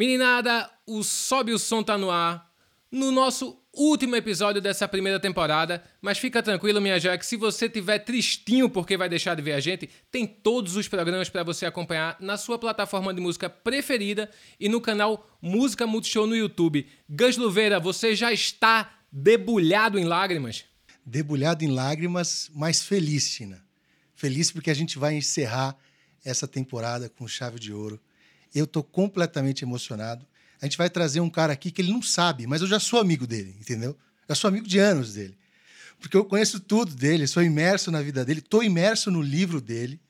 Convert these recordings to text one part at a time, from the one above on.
Meninada, o Sobe o Som tá no ar. No nosso último episódio dessa primeira temporada, mas fica tranquilo, minha joia, que se você tiver tristinho porque vai deixar de ver a gente, tem todos os programas para você acompanhar na sua plataforma de música preferida e no canal Música Multishow no YouTube. Gus Luveira, você já está debulhado em lágrimas? Debulhado em lágrimas, mas feliz, Tina. Feliz porque a gente vai encerrar essa temporada com chave de ouro. Eu estou completamente emocionado. A gente vai trazer um cara aqui que ele não sabe, mas eu já sou amigo dele, entendeu? Já sou amigo de anos dele. Porque eu conheço tudo dele, sou imerso na vida dele, estou imerso no livro dele,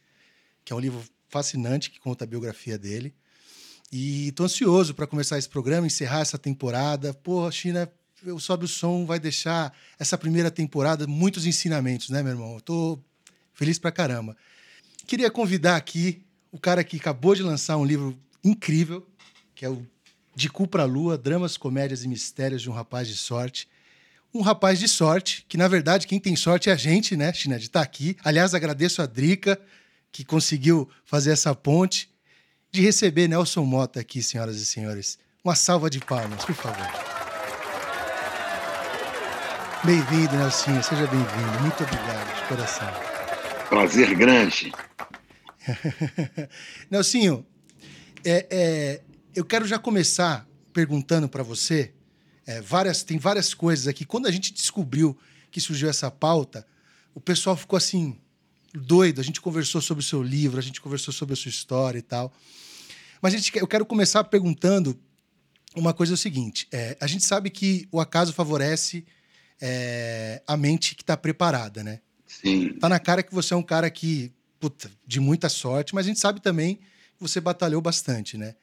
que é um livro fascinante que conta a biografia dele. E estou ansioso para começar esse programa, encerrar essa temporada. Pô, China, eu Sobe o Som vai deixar essa primeira temporada muitos ensinamentos, né, meu irmão? Estou feliz pra caramba. Queria convidar aqui o cara que acabou de lançar um livro incrível, que é o De Cu pra Lua, Dramas, Comédias e Mistérios de um Rapaz de Sorte. Um rapaz de sorte, que na verdade quem tem sorte é a gente, né, de estar tá aqui. Aliás, agradeço a Drica, que conseguiu fazer essa ponte, de receber Nelson Mota aqui, senhoras e senhores. Uma salva de palmas, por favor. Bem-vindo, Nelson, seja bem-vindo. Muito obrigado, de coração. Prazer grande. Nelsinho, é, é, eu quero já começar perguntando para você. É, várias, tem várias coisas aqui. Quando a gente descobriu que surgiu essa pauta, o pessoal ficou assim, doido. A gente conversou sobre o seu livro, a gente conversou sobre a sua história e tal. Mas a gente, eu quero começar perguntando uma coisa é o seguinte: é, a gente sabe que o acaso favorece é, a mente que está preparada, né? Sim. Tá na cara que você é um cara que, puta, de muita sorte, mas a gente sabe também você batalhou bastante, né?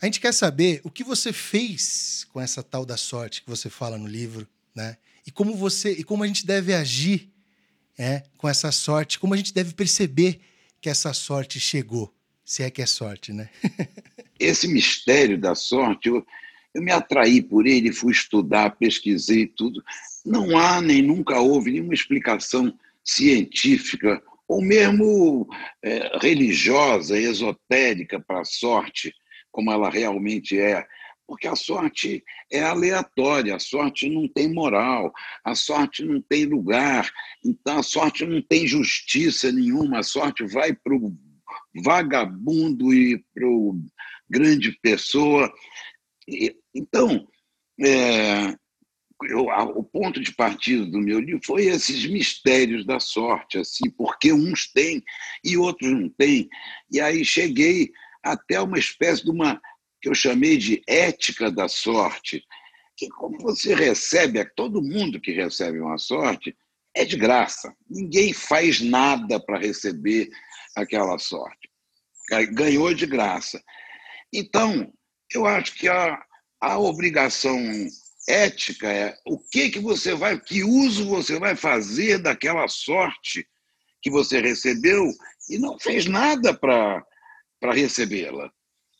A gente quer saber o que você fez com essa tal da sorte que você fala no livro, né? E como você e como a gente deve agir, é, com essa sorte, como a gente deve perceber que essa sorte chegou, se é que é sorte, né? Esse mistério da sorte, eu, eu me atraí por ele, fui estudar, pesquisei tudo. Não há nem nunca houve nenhuma explicação científica ou mesmo é, religiosa, esotérica para a sorte, como ela realmente é. Porque a sorte é aleatória, a sorte não tem moral, a sorte não tem lugar, então a sorte não tem justiça nenhuma, a sorte vai para o vagabundo e para o grande pessoa. Então, é, eu, o ponto de partida do meu livro foi esses mistérios da sorte, assim, porque uns têm e outros não têm. E aí cheguei até uma espécie de uma que eu chamei de ética da sorte, que como você recebe, todo mundo que recebe uma sorte é de graça. Ninguém faz nada para receber aquela sorte. Ganhou de graça. Então, eu acho que a, a obrigação ética é o que que você vai, que uso você vai fazer daquela sorte que você recebeu e não fez nada para para recebê-la.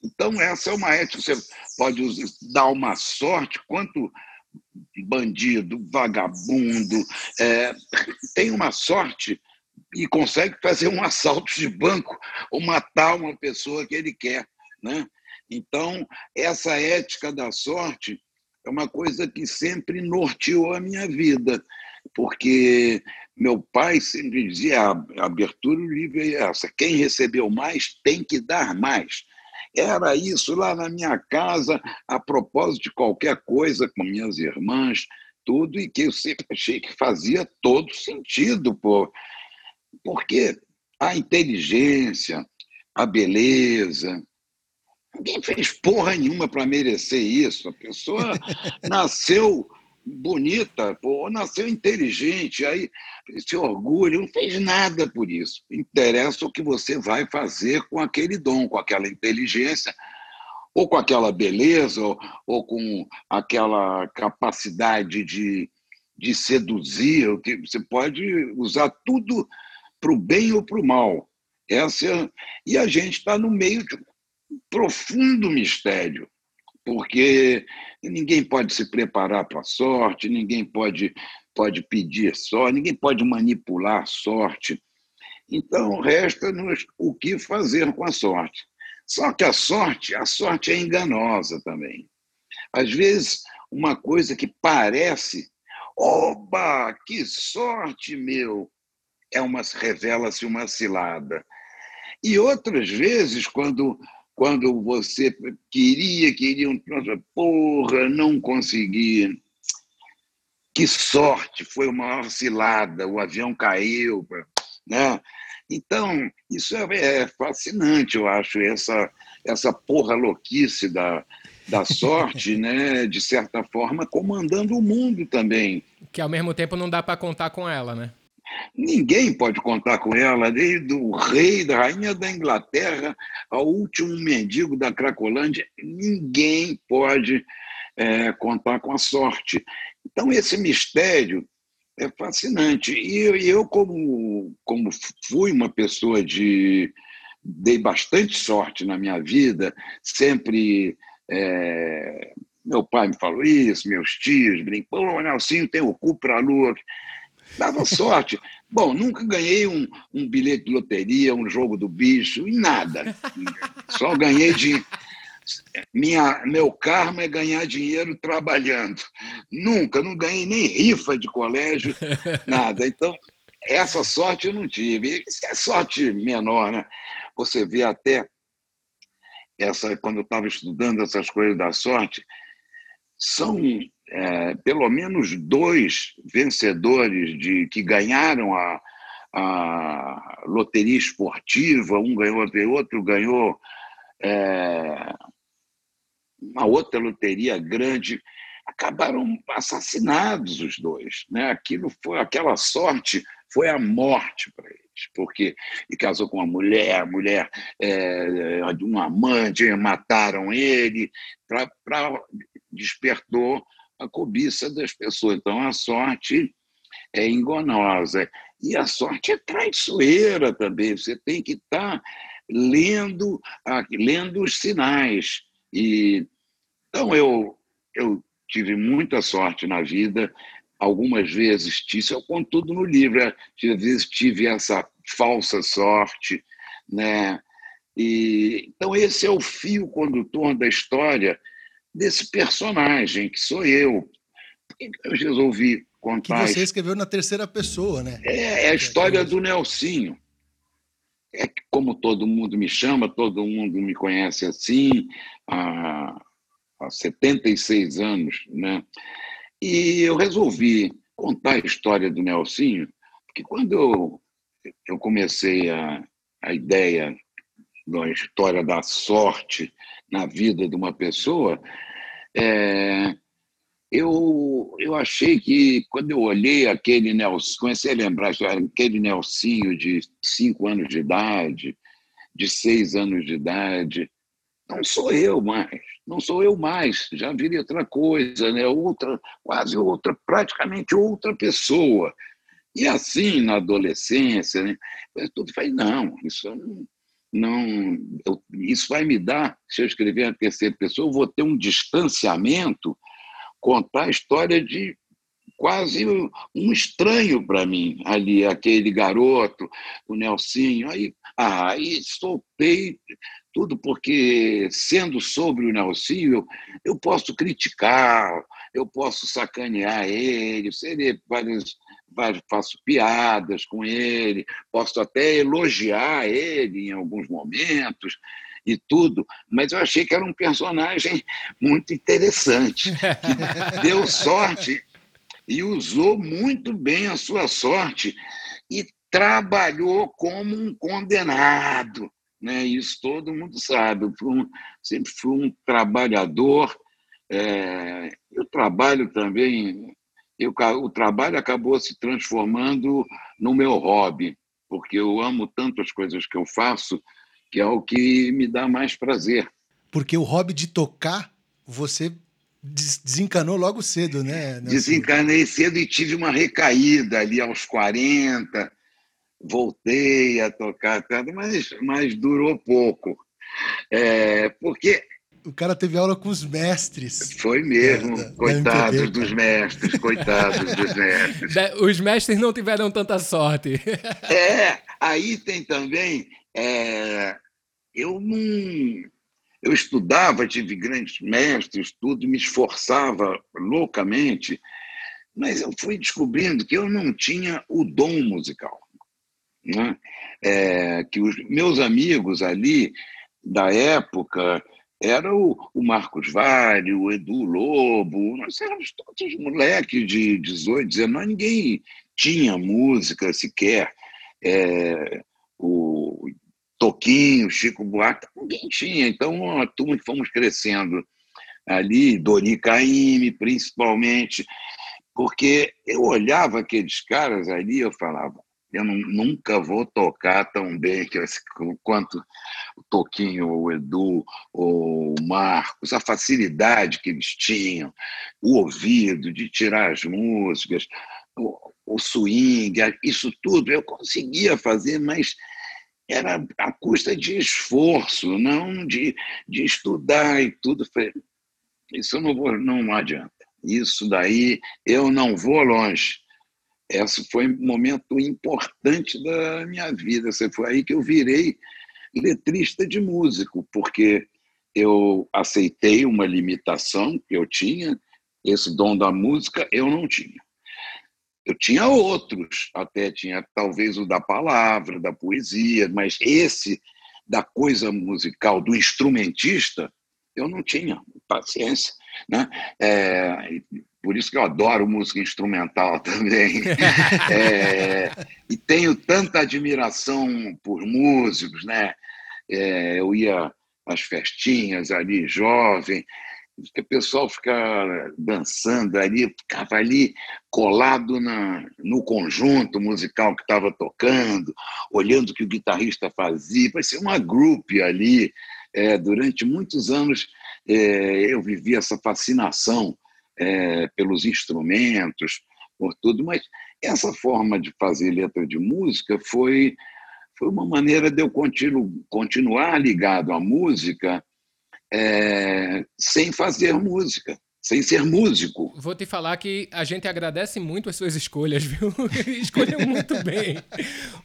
Então essa é uma ética. Você pode usar, dar uma sorte quanto bandido, vagabundo é, tem uma sorte e consegue fazer um assalto de banco ou matar uma pessoa que ele quer, né? Então essa ética da sorte é uma coisa que sempre norteou a minha vida, porque meu pai sempre dizia: a abertura do livro é essa, quem recebeu mais tem que dar mais. Era isso lá na minha casa, a propósito de qualquer coisa com minhas irmãs, tudo, e que eu sempre achei que fazia todo sentido, pô. porque a inteligência, a beleza, Ninguém fez porra nenhuma para merecer isso. A pessoa nasceu bonita, nasceu inteligente, aí esse orgulho, não fez nada por isso. Interessa o que você vai fazer com aquele dom, com aquela inteligência, ou com aquela beleza, ou, ou com aquela capacidade de, de seduzir, que você pode usar tudo para o bem ou para o mal. Essa, e a gente está no meio de profundo mistério, porque ninguém pode se preparar para a sorte, ninguém pode pode pedir sorte, ninguém pode manipular a sorte. Então, resta-nos o que fazer com a sorte. Só que a sorte, a sorte é enganosa também. Às vezes, uma coisa que parece, oba, que sorte, meu, é uma revela-se uma cilada. E outras vezes, quando quando você queria, queria um porra, não consegui. Que sorte, foi uma maior cilada, o avião caiu, né? Então, isso é, é fascinante, eu acho, essa, essa porra louquice da, da sorte, né, de certa forma, comandando o mundo também. Que ao mesmo tempo não dá para contar com ela, né? Ninguém pode contar com ela, desde o rei, da rainha da Inglaterra, ao último mendigo da Cracolândia, ninguém pode é, contar com a sorte. Então, esse mistério é fascinante. E eu, eu, como, como fui uma pessoa de. dei bastante sorte na minha vida, sempre. É, meu pai me falou isso, meus tios brincam, o Nelsinho tem o cu para a lua. Dava sorte. Bom, nunca ganhei um, um bilhete de loteria, um jogo do bicho, em nada. Só ganhei de. Minha, meu karma é ganhar dinheiro trabalhando. Nunca, não ganhei nem rifa de colégio, nada. Então, essa sorte eu não tive. Isso é sorte menor, né? Você vê até essa quando eu estava estudando essas coisas da sorte, são é, pelo menos dois vencedores de que ganharam a, a loteria esportiva, um ganhou, o outro ganhou é, uma outra loteria grande, acabaram assassinados os dois. Né? Aquilo foi, aquela sorte foi a morte para eles, porque ele casou com uma mulher, a mulher é, de um amante, mataram ele, pra, pra, despertou a cobiça das pessoas. Então, a sorte é enganosa. E a sorte é traiçoeira também. Você tem que estar tá lendo, lendo os sinais. E, então, eu, eu tive muita sorte na vida. Algumas vezes, isso eu conto tudo no livro, né? às vezes tive essa falsa sorte. Né? E, então, esse é o fio condutor da história desse personagem, que sou eu. Eu resolvi contar. Que você escreveu na terceira pessoa, né? É, é a história do Nelsinho. É como todo mundo me chama, todo mundo me conhece assim, há, há 76 anos, né? E eu resolvi contar a história do Nelsinho, porque quando eu, eu comecei a, a ideia da história da sorte na vida de uma pessoa, é, eu, eu achei que, quando eu olhei aquele Nelson, comecei a lembrar aquele Nelsinho de cinco anos de idade, de seis anos de idade, não sou eu mais, não sou eu mais, já virei outra coisa, né? outra, quase outra, praticamente outra pessoa. E assim, na adolescência, né? eu falei, não, isso não, não eu, isso vai me dar, se eu escrever a terceira pessoa, eu vou ter um distanciamento, contar a história de quase um estranho para mim ali, aquele garoto, o Nelsinho. Aí, aí soltei tudo, porque sendo sobre o Nelsinho, eu, eu posso criticar, eu posso sacanear ele, seria vários faço piadas com ele, posso até elogiar ele em alguns momentos e tudo, mas eu achei que era um personagem muito interessante, que deu sorte e usou muito bem a sua sorte e trabalhou como um condenado. Né? Isso todo mundo sabe. Eu um, sempre fui um trabalhador. É, eu trabalho também eu, o trabalho acabou se transformando no meu hobby, porque eu amo tanto as coisas que eu faço que é o que me dá mais prazer. Porque o hobby de tocar, você desencanou logo cedo, né? Nelson? Desencanei cedo e tive uma recaída ali aos 40. Voltei a tocar, mas, mas durou pouco. É, porque O cara teve aula com os mestres. Foi mesmo, é, coitados MPB, dos mestres, coitados dos mestres. Os mestres não tiveram tanta sorte. É, aí tem também. É, eu não. Eu estudava, tive grandes mestres, tudo, me esforçava loucamente, mas eu fui descobrindo que eu não tinha o dom musical. Né? É, que os meus amigos ali da época era o, o Marcos Vale, o Edu Lobo, nós éramos todos moleques de 18, 19, ninguém tinha música sequer. É, o Toquinho, Chico Buarque, ninguém tinha. Então, a turma que fomos crescendo ali, Doni Caymmi, principalmente, porque eu olhava aqueles caras ali eu falava, eu não, nunca vou tocar tão bem que, quanto o Toquinho, o Edu, o Marcos, a facilidade que eles tinham, o ouvido de tirar as músicas, o, o swing, isso tudo eu conseguia fazer, mas era a custa de esforço, não de, de estudar e tudo. Isso eu não vou, não adianta. Isso daí eu não vou longe. Esse foi um momento importante da minha vida. Foi aí que eu virei letrista de músico, porque eu aceitei uma limitação que eu tinha, esse dom da música eu não tinha. Eu tinha outros, até tinha talvez o da palavra, da poesia, mas esse da coisa musical, do instrumentista, eu não tinha paciência. Né? É, por isso que eu adoro música instrumental também. é, e tenho tanta admiração por músicos. Né? É, eu ia às festinhas ali, jovem, o pessoal ficava dançando ali, ficava ali colado na, no conjunto musical que estava tocando, olhando o que o guitarrista fazia, parecia uma group ali. É, durante muitos anos eu vivi essa fascinação é, pelos instrumentos, por tudo, mas essa forma de fazer letra de música foi, foi uma maneira de eu continu, continuar ligado à música é, sem fazer música, sem ser músico. Vou te falar que a gente agradece muito as suas escolhas, viu? Escolheu muito bem.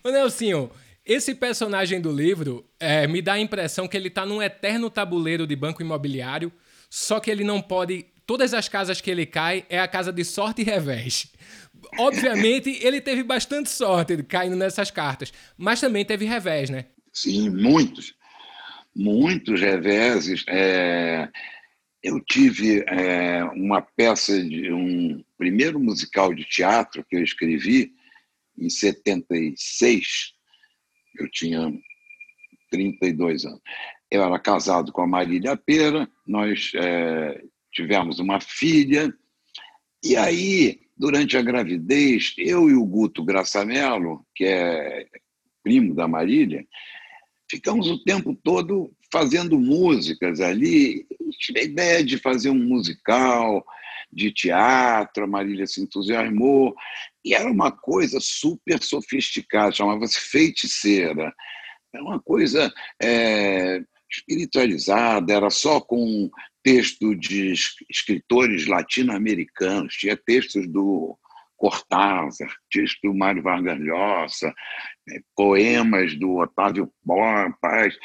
Ô Nelsinho, esse personagem do livro é, me dá a impressão que ele está num eterno tabuleiro de banco imobiliário, só que ele não pode. Todas as casas que ele cai é a casa de sorte e revés. Obviamente, ele teve bastante sorte caindo nessas cartas, mas também teve revés, né? Sim, muitos muitos reveses. É, eu tive é, uma peça de um primeiro musical de teatro que eu escrevi em 76. Eu tinha 32 anos. Eu era casado com a Marília Pera, nós é, tivemos uma filha, e aí, durante a gravidez, eu e o Guto Graçamelo, que é primo da Marília, ficamos o tempo todo fazendo músicas ali. Tive a ideia de fazer um musical de teatro, a Marília se entusiasmou, e era uma coisa super sofisticada, chamava-se feiticeira. Era uma coisa é, espiritualizada, era só com texto de escritores latino-americanos, tinha textos do Cortázar, texto do Mário Vargas Llosa, é, poemas do Otávio Paz.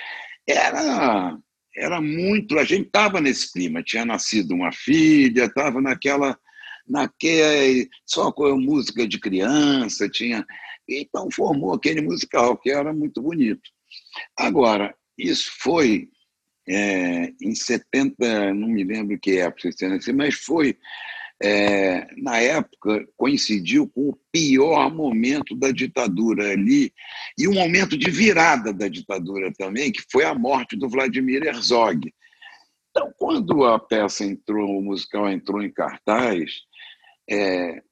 Era, era muito. A gente estava nesse clima, tinha nascido uma filha, estava naquela. naquela só com a música de criança, tinha. Então formou aquele musical, que era muito bonito. Agora, isso foi é, em 70, não me lembro que época, mas foi é, na época, coincidiu com o pior momento da ditadura ali, e um momento de virada da ditadura também, que foi a morte do Vladimir Herzog. Então, quando a peça entrou, o musical entrou em cartaz, é,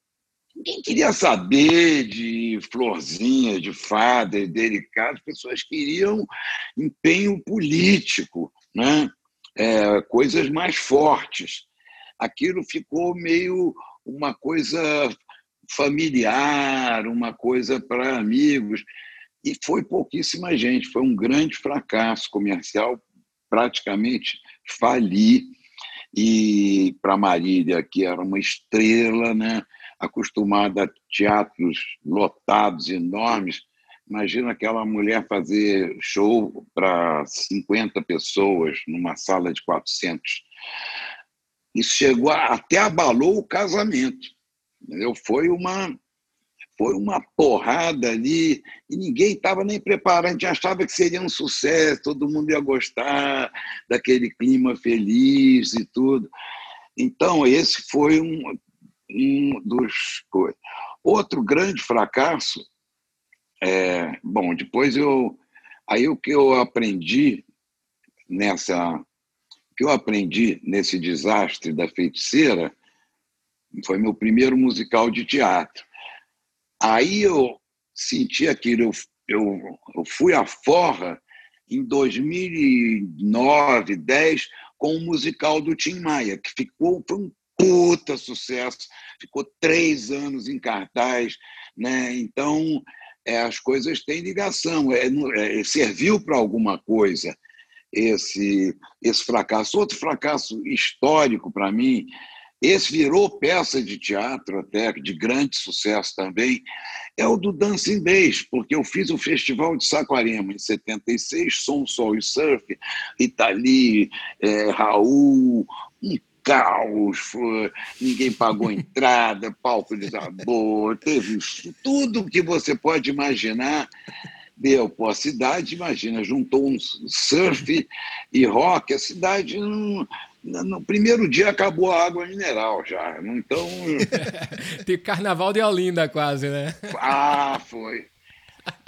ninguém queria saber de florzinha, de fada e delicado, as pessoas queriam empenho político, né? É, coisas mais fortes aquilo ficou meio uma coisa familiar, uma coisa para amigos. E foi pouquíssima gente, foi um grande fracasso comercial praticamente fali. E para Marília, que era uma estrela, né? acostumada a teatros lotados, enormes, imagina aquela mulher fazer show para 50 pessoas numa sala de 400. Isso chegou a, até abalou o casamento. Entendeu? Foi uma foi uma porrada ali e ninguém estava nem preparado. A gente achava que seria um sucesso, todo mundo ia gostar daquele clima feliz e tudo. Então, esse foi um, um dos coisas. Outro grande fracasso, é, bom, depois eu. Aí o que eu aprendi nessa. Que eu aprendi nesse desastre da feiticeira foi meu primeiro musical de teatro Aí eu senti aquilo, eu, eu, eu fui à forra em 2009, 10, com o musical do Tim Maia, que ficou foi um puta sucesso, ficou três anos em cartaz, né? Então é, as coisas têm ligação, é, é serviu para alguma coisa esse esse fracasso. Outro fracasso histórico para mim esse virou peça de teatro até, de grande sucesso também, é o do Dancing Days, porque eu fiz o Festival de Saquarema em 76, Som, Sol e Surf, Itali, é, Raul, um caos, foi, ninguém pagou entrada, palco desabou, teve tudo que você pode imaginar deu. Pô, a cidade, imagina, juntou um surf e rock, a cidade não, no primeiro dia acabou a água mineral já. Então. Tem carnaval de Olinda quase, né? ah, foi.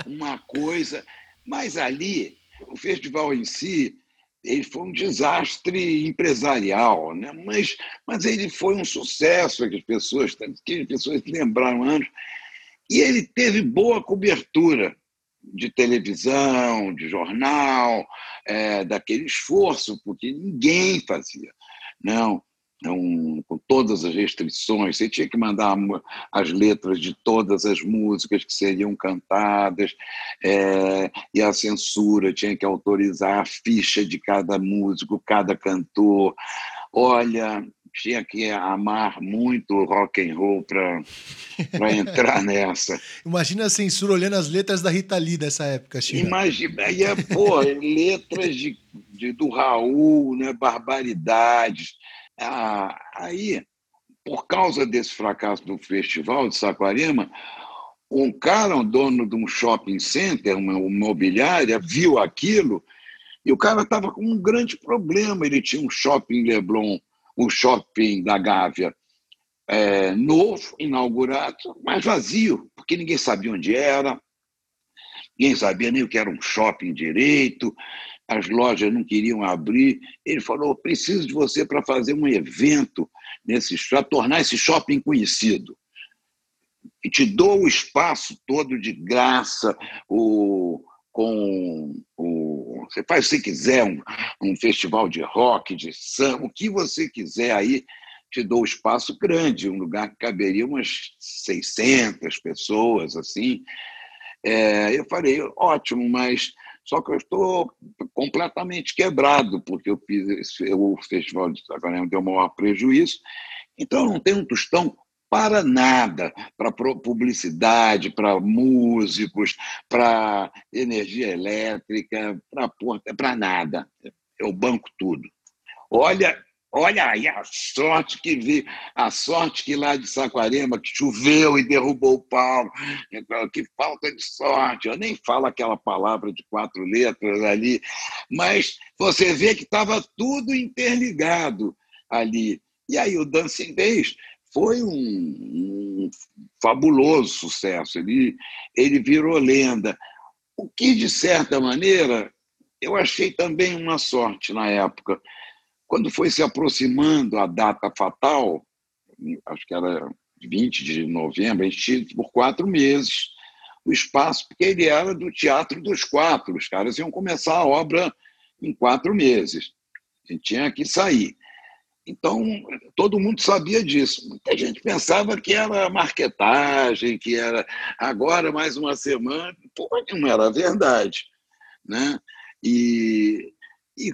Uma coisa. Mas ali, o festival em si, ele foi um desastre empresarial, né? mas, mas ele foi um sucesso, que as pessoas, que as pessoas lembraram anos. E ele teve boa cobertura de televisão, de jornal, é, daquele esforço, porque ninguém fazia. Não, não, com todas as restrições, você tinha que mandar as letras de todas as músicas que seriam cantadas, é, e a censura tinha que autorizar a ficha de cada músico, cada cantor. Olha, tinha que amar muito rock and roll para entrar nessa. Imagina a censura olhando as letras da Rita Lee dessa época, China. Imagina, aí é, pô, letras de, de, do Raul, né, barbaridades. Ah, aí, por causa desse fracasso do festival de Saquarema, um cara, um dono de um shopping center, uma imobiliária, viu aquilo e o cara estava com um grande problema. Ele tinha um shopping Leblon o shopping da Gávea é, novo, inaugurado, mas vazio, porque ninguém sabia onde era, ninguém sabia nem o que era um shopping direito, as lojas não queriam abrir. Ele falou: preciso de você para fazer um evento nesse para tornar esse shopping conhecido. E te dou o espaço todo de graça, o, com o. Você faz se quiser, um, um festival de rock, de samba, o que você quiser aí, te dou um espaço grande, um lugar que caberia umas 600 pessoas, assim. É, eu falei, ótimo, mas só que eu estou completamente quebrado, porque eu fiz esse, o Festival de Sacanagem deu maior prejuízo, então não tenho um tostão para nada, para publicidade, para músicos, para energia elétrica, para nada. Eu banco tudo. Olha, olha aí a sorte que vi, a sorte que lá de Saquarema que choveu e derrubou o pau. Que falta de sorte. Eu nem falo aquela palavra de quatro letras ali, mas você vê que estava tudo interligado ali. E aí o Dancing Days foi um, um fabuloso sucesso. Ele, ele virou lenda. O que, de certa maneira, eu achei também uma sorte na época. Quando foi se aproximando a data fatal, acho que era 20 de novembro, a gente tinha por quatro meses o espaço, porque ele era do Teatro dos Quatro. Os caras iam começar a obra em quatro meses. A gente tinha que sair. Então, todo mundo sabia disso. Muita gente pensava que era marketagem, que era agora mais uma semana. Pô, não era verdade. Né? E, e,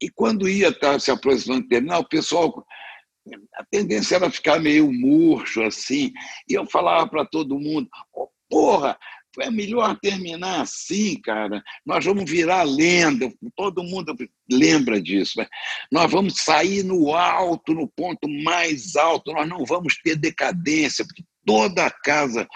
E quando ia estar se aproximando do terminal, o pessoal a tendência era ficar meio murcho assim. E eu falava para todo mundo: oh, porra, é melhor terminar assim, cara. Nós vamos virar lenda, todo mundo lembra disso. Né? Nós vamos sair no alto, no ponto mais alto, nós não vamos ter decadência, porque toda casa,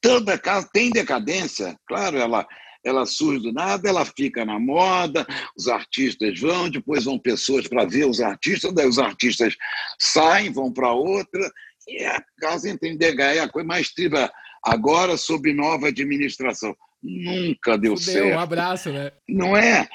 toda casa tem decadência. Claro, ela, ela surge do nada, ela fica na moda, os artistas vão, depois vão pessoas para ver os artistas, daí os artistas saem, vão para outra, e a casa entra em degai, é a coisa mais triba agora sob nova administração. Nunca deu Fudeu, certo. Um abraço, né? Não é?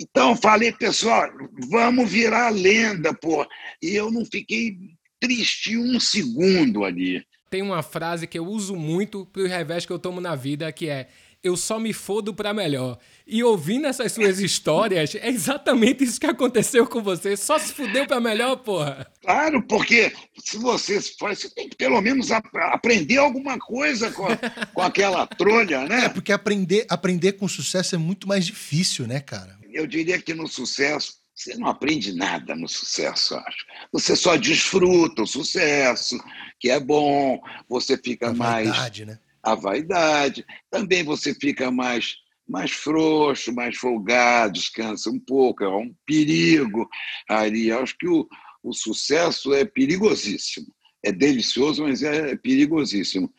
Então, falei, pessoal, vamos virar lenda, pô. E eu não fiquei triste um segundo ali. Tem uma frase que eu uso muito pro revés que eu tomo na vida, que é eu só me fodo para melhor. E ouvindo essas suas histórias, é exatamente isso que aconteceu com você. Só se fudeu para melhor, porra. Claro, porque se você faz, você tem que pelo menos ap aprender alguma coisa com, a, com aquela trolha, né? É, porque aprender, aprender com sucesso é muito mais difícil, né, cara? Eu diria que no sucesso você não aprende nada no sucesso, acho. Você só desfruta o sucesso, que é bom, você fica A mais. vaidade, né? A vaidade. Também você fica mais, mais frouxo, mais folgado, descansa um pouco, é um perigo ali. Acho que o, o sucesso é perigosíssimo. É delicioso, mas é perigosíssimo.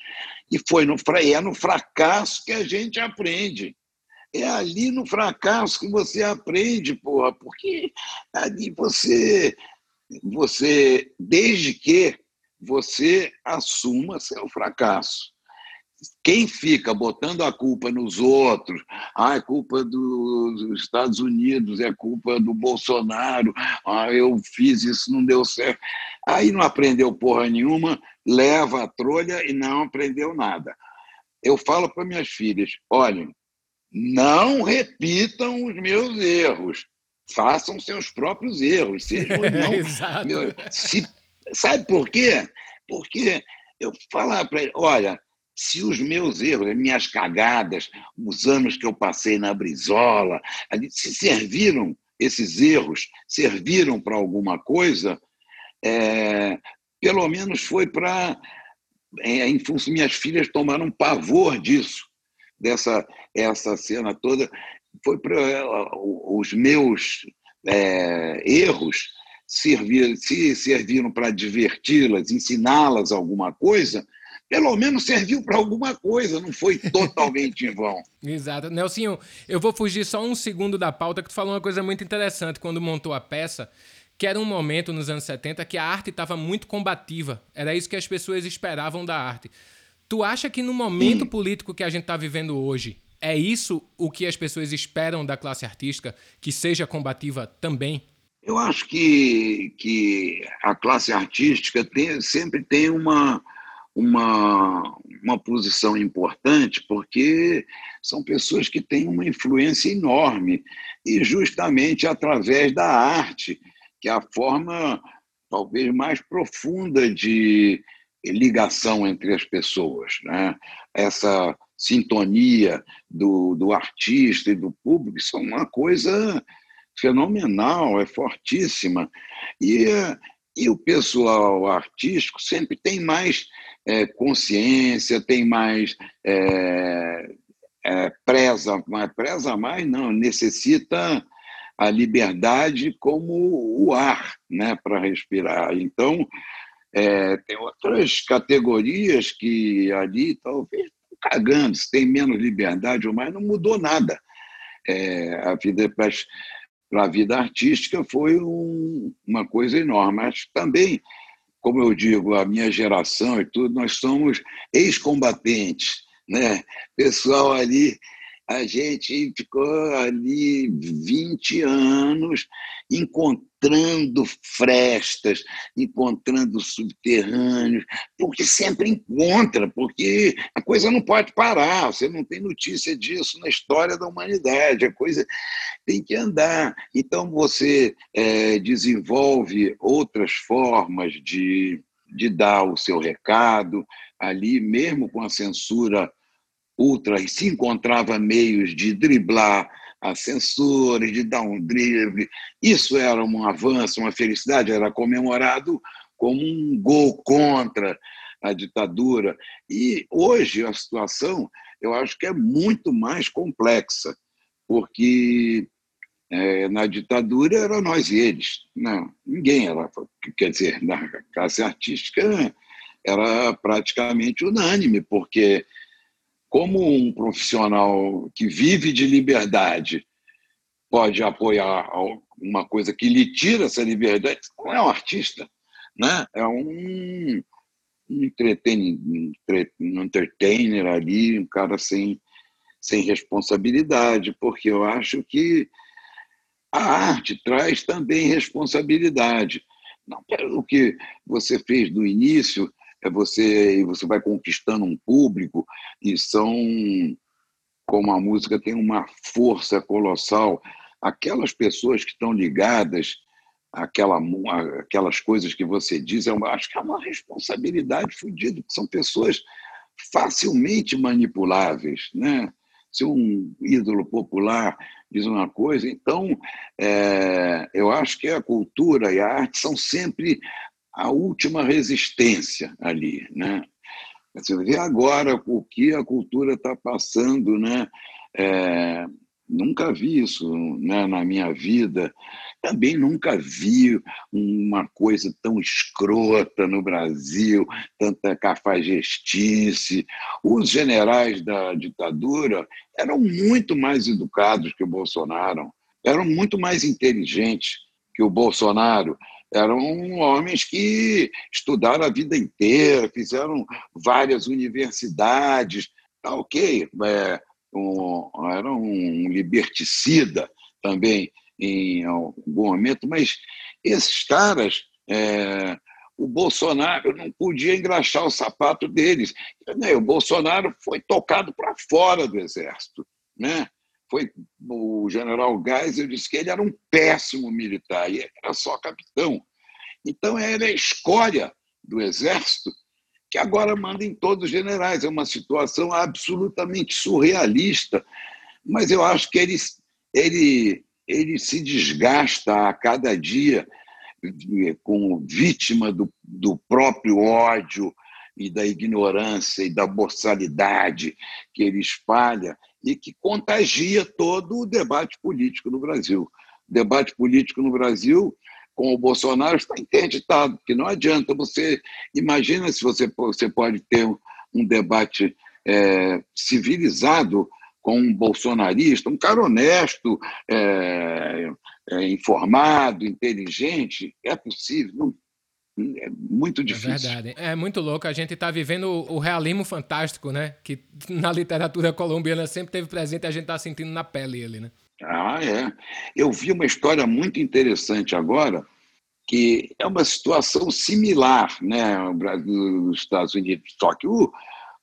E foi no, é no fracasso que a gente aprende. É ali no fracasso que você aprende, porra, porque ali você, você desde que você assuma seu fracasso quem fica botando a culpa nos outros, ah, é culpa dos Estados Unidos, é culpa do Bolsonaro, ah, eu fiz isso, não deu certo. Aí não aprendeu porra nenhuma, leva a trolha e não aprendeu nada. Eu falo para minhas filhas: olhem, não repitam os meus erros, façam seus próprios erros, sejam não. Meu, se, sabe por quê? Porque eu falar para ele, olha, se os meus erros, as minhas cagadas, os anos que eu passei na Brizola, se serviram, esses erros serviram para alguma coisa, é, pelo menos foi para. É, em função, minhas filhas tomaram pavor disso, dessa essa cena toda. Foi para os meus é, erros servir, se serviram para diverti-las, ensiná-las alguma coisa, pelo menos serviu para alguma coisa, não foi totalmente em vão. Exato. Nelsinho, eu vou fugir só um segundo da pauta, que tu falou uma coisa muito interessante quando montou a peça, que era um momento nos anos 70 que a arte estava muito combativa. Era isso que as pessoas esperavam da arte. Tu acha que no momento Sim. político que a gente está vivendo hoje, é isso o que as pessoas esperam da classe artística, que seja combativa também? Eu acho que, que a classe artística tem, sempre tem uma, uma, uma posição importante, porque são pessoas que têm uma influência enorme, e justamente através da arte, que é a forma talvez mais profunda de ligação entre as pessoas. Né? Essa sintonia do, do artista e do público, é uma coisa fenomenal, é fortíssima. E, e o pessoal artístico sempre tem mais é, consciência, tem mais. É, é, preza, mais, preza mais, não, necessita a liberdade como o ar né, para respirar. Então, é, tem outras categorias que ali talvez cagando, se tem menos liberdade ou mais, não mudou nada. É, a vida para a vida artística foi um, uma coisa enorme, mas também como eu digo, a minha geração e tudo, nós somos ex-combatentes, né? Pessoal ali a gente ficou ali 20 anos encontrando frestas, encontrando subterrâneos, porque sempre encontra, porque a coisa não pode parar, você não tem notícia disso na história da humanidade, a coisa tem que andar. Então você é, desenvolve outras formas de, de dar o seu recado ali, mesmo com a censura ultra e se encontrava meios de driblar a censura, de dar um drible. Isso era um avanço, uma felicidade, era comemorado como um gol contra a ditadura. E hoje a situação, eu acho que é muito mais complexa, porque é, na ditadura era nós e eles. Não, ninguém era. Quer dizer, na classe artística era praticamente unânime, porque como um profissional que vive de liberdade pode apoiar uma coisa que lhe tira essa liberdade, não é um artista, né? é um, um entertainer ali, um cara sem, sem responsabilidade, porque eu acho que a arte traz também responsabilidade. Não pelo que você fez no início, você você vai conquistando um público e são como a música tem uma força colossal, aquelas pessoas que estão ligadas àquela, aquelas coisas que você diz, eu acho que é uma responsabilidade fodida, são pessoas facilmente manipuláveis, né? Se um ídolo popular diz uma coisa, então é, eu acho que a cultura e a arte são sempre a última resistência ali, né? Você vê agora o que a cultura está passando, né? É, nunca vi isso né, na minha vida. Também nunca vi uma coisa tão escrota no Brasil, tanta cafajestice. Os generais da ditadura eram muito mais educados que o Bolsonaro, eram muito mais inteligentes que o Bolsonaro eram homens que estudaram a vida inteira, fizeram várias universidades, tá ok, é, um, era um liberticida também em algum momento, mas esses caras, é, o Bolsonaro não podia engraxar o sapato deles. O Bolsonaro foi tocado para fora do exército, né? Foi o general Geisel disse que ele era um péssimo militar e era só capitão. Então, é a escória do Exército, que agora manda em todos os generais. É uma situação absolutamente surrealista, mas eu acho que ele, ele, ele se desgasta a cada dia como vítima do, do próprio ódio e da ignorância e da boçalidade que ele espalha e que contagia todo o debate político no Brasil. O debate político no Brasil com o Bolsonaro está interditado, porque não adianta você. Imagina se você, você pode ter um debate é, civilizado com um bolsonarista, um cara honesto, é, é, informado, inteligente. É possível? Não, é muito é difícil. É verdade. É muito louco. A gente está vivendo o realismo fantástico, né? Que na literatura colombiana sempre teve presente e a gente está sentindo na pele ele, né? Ah, é. Eu vi uma história muito interessante agora, que é uma situação similar, né? O Brasil, nos Estados Unidos, só que o,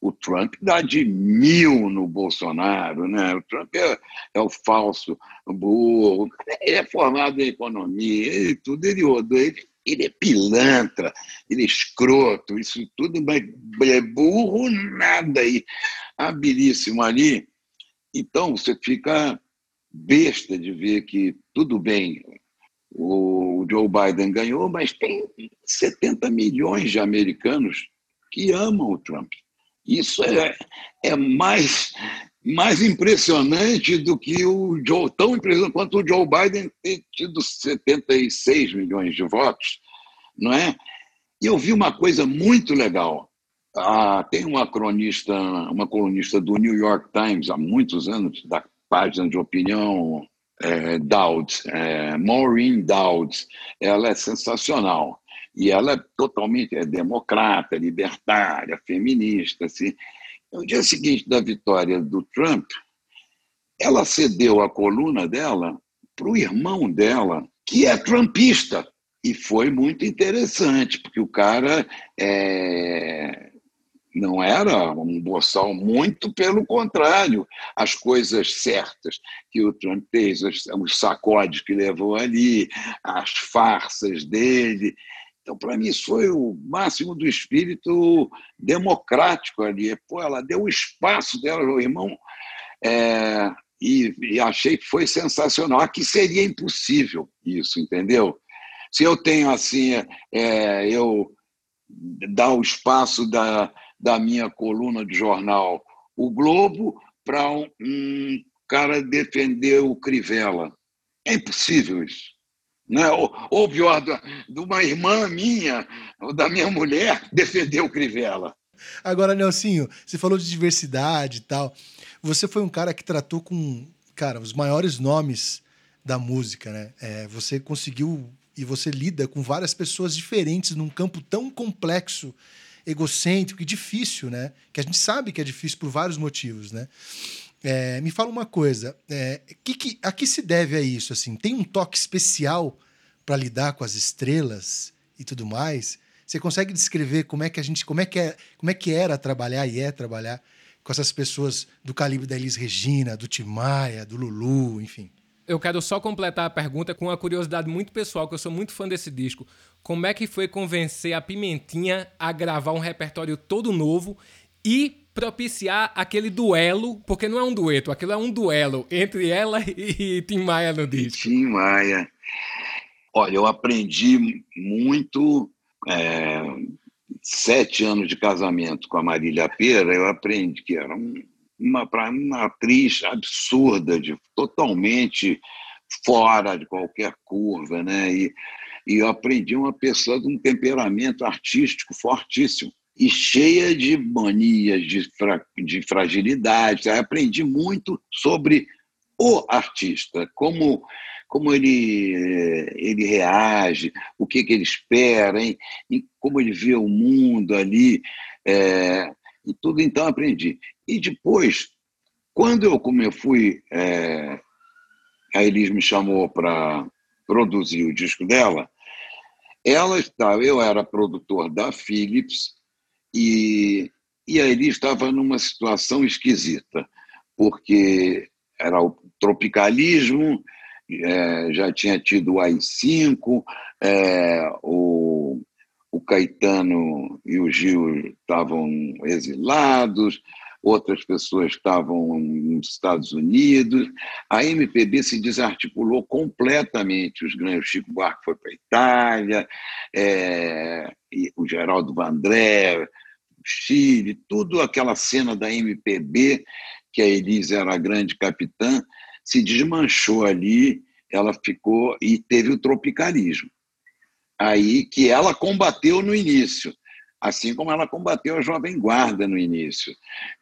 o Trump dá de mil no Bolsonaro, né? O Trump é, é o falso burro, ele é formado em economia, ele, tudo ele rodou, ele, ele é pilantra, ele é escroto, isso tudo, mas é burro nada, e habilíssimo ali. Então, você fica besta de ver que, tudo bem, o Joe Biden ganhou, mas tem 70 milhões de americanos que amam o Trump. Isso é, é mais, mais impressionante do que o Joe, tão impressionante quanto o Joe Biden ter tido 76 milhões de votos, não é? E eu vi uma coisa muito legal. Ah, tem uma cronista, uma colunista do New York Times há muitos anos, da página de opinião é, Dowd, é, Maureen Dowd, ela é sensacional. E ela é totalmente é democrata, libertária, feminista. Assim. No dia seguinte da vitória do Trump, ela cedeu a coluna dela para o irmão dela, que é trumpista. E foi muito interessante, porque o cara é, não era um boçal, muito pelo contrário. As coisas certas que o Trump fez, os sacodes que levou ali, as farsas dele. Então, para mim, isso foi o máximo do espírito democrático ali. Pô, ela deu o espaço dela, o irmão. É, e, e achei que foi sensacional. Aqui seria impossível isso, entendeu? Se eu tenho assim, é, eu dar o espaço da, da minha coluna de jornal, o Globo, para um, um cara defender o Crivella. É impossível isso. Né? Ou, ou pior, de uma irmã minha, ou da minha mulher, defender o Crivella. Agora, Nelsinho, você falou de diversidade e tal. Você foi um cara que tratou com, cara, os maiores nomes da música, né? É, você conseguiu e você lida com várias pessoas diferentes num campo tão complexo, egocêntrico e difícil, né? Que a gente sabe que é difícil por vários motivos, né? É, me fala uma coisa, é, que, que, a que se deve a isso? Assim, tem um toque especial para lidar com as estrelas e tudo mais? Você consegue descrever como é que a gente, como é que é, como é que era trabalhar e é trabalhar com essas pessoas do calibre da Elis Regina, do Tim Maia, do Lulu, enfim? Eu quero só completar a pergunta com uma curiosidade muito pessoal, que eu sou muito fã desse disco. Como é que foi convencer a Pimentinha a gravar um repertório todo novo e propiciar aquele duelo, porque não é um dueto, aquilo é um duelo entre ela e Tim Maia no disco. Tim Maia. Olha, eu aprendi muito. É, sete anos de casamento com a Marília Pera, eu aprendi que era um, uma, uma atriz absurda, de, totalmente fora de qualquer curva, né? E, e eu aprendi uma pessoa de um temperamento artístico fortíssimo e cheia de manias, de, fra, de fragilidade. Eu aprendi muito sobre o artista, como, como ele, ele reage, o que, que ele espera, hein? E como ele vê o mundo ali. É, e tudo então aprendi. E depois, quando eu, como eu fui, é, a Elis me chamou para produzir o disco dela, ela estava, eu era produtor da Philips, e, e aí estava numa situação esquisita, porque era o tropicalismo, é, já tinha tido o AI-5, é, o, o Caetano e o Gil estavam exilados, outras pessoas estavam nos Estados Unidos. A MPB se desarticulou completamente. Os grandes, Chico Buarque foi para a Itália, é, o Geraldo Vandré, Chile, tudo aquela cena da MPB, que a Elise era a grande capitã, se desmanchou ali, ela ficou e teve o tropicalismo. Aí que ela combateu no início, assim como ela combateu a Jovem Guarda no início.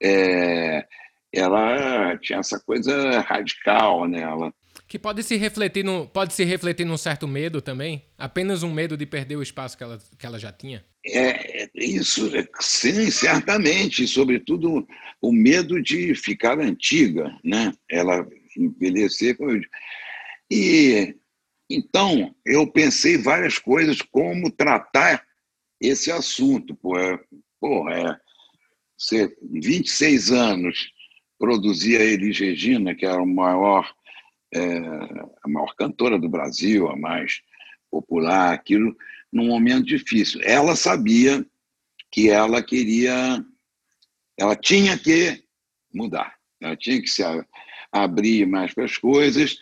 É, ela tinha essa coisa radical nela. Que pode se refletir no, pode se refletir num certo medo também? Apenas um medo de perder o espaço que ela, que ela já tinha? É, isso, sim, certamente. Sobretudo o medo de ficar antiga, né? Ela envelhecer. E então eu pensei várias coisas como tratar esse assunto. Pô, é, pô, é, ser 26 anos produzia Elis Regina, que era o maior é, a maior cantora do Brasil, a mais popular, aquilo num momento difícil. Ela sabia que ela queria, ela tinha que mudar, ela tinha que se abrir mais para as coisas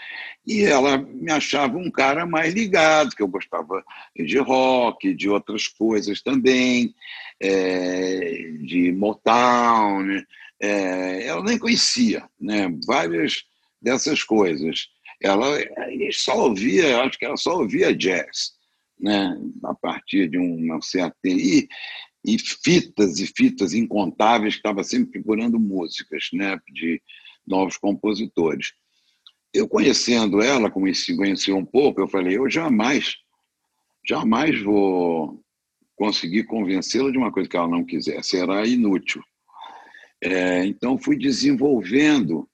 e ela me achava um cara mais ligado, que eu gostava de rock, de outras coisas também, é, de Motown, né? é, ela nem conhecia, né? Várias dessas coisas. Ela só ouvia, acho que ela só ouvia jazz, né? a partir de uma certa. E, fitas e fitas incontáveis que estava sempre procurando músicas né? de novos compositores. Eu conhecendo ela, como se conheceu um pouco, eu falei: eu jamais, jamais vou conseguir convencê-la de uma coisa que ela não quiser, será inútil. É, então, fui desenvolvendo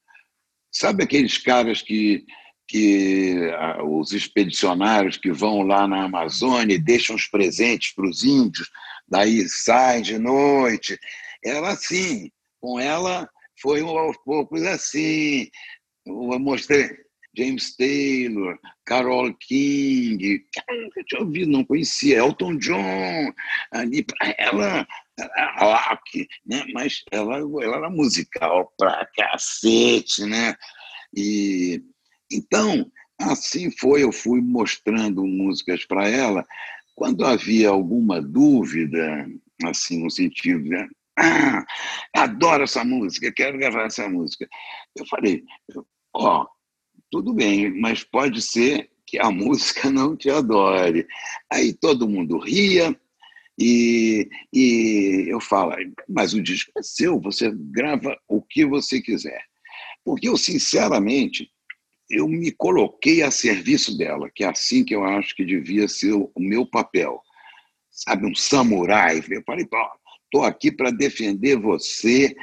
Sabe aqueles caras que, que os expedicionários que vão lá na Amazônia e deixam os presentes para os índios, daí saem de noite? Ela assim, com ela foi aos poucos assim. Eu mostrei James Taylor, Carole King, nunca tinha ouvido, não conhecia, Elton John, ali, ela rock, né? mas ela, ela era musical pra cacete, né? E então, assim foi, eu fui mostrando músicas para ela. Quando havia alguma dúvida, assim, no sentido de, ah, adoro essa música, quero gravar essa música. Eu falei, ó, oh, tudo bem, mas pode ser que a música não te adore. Aí todo mundo ria, e, e eu falo, mas o disco é seu, você grava o que você quiser. Porque eu, sinceramente, eu me coloquei a serviço dela, que é assim que eu acho que devia ser o meu papel. Sabe, um samurai. Eu falei, estou aqui para defender você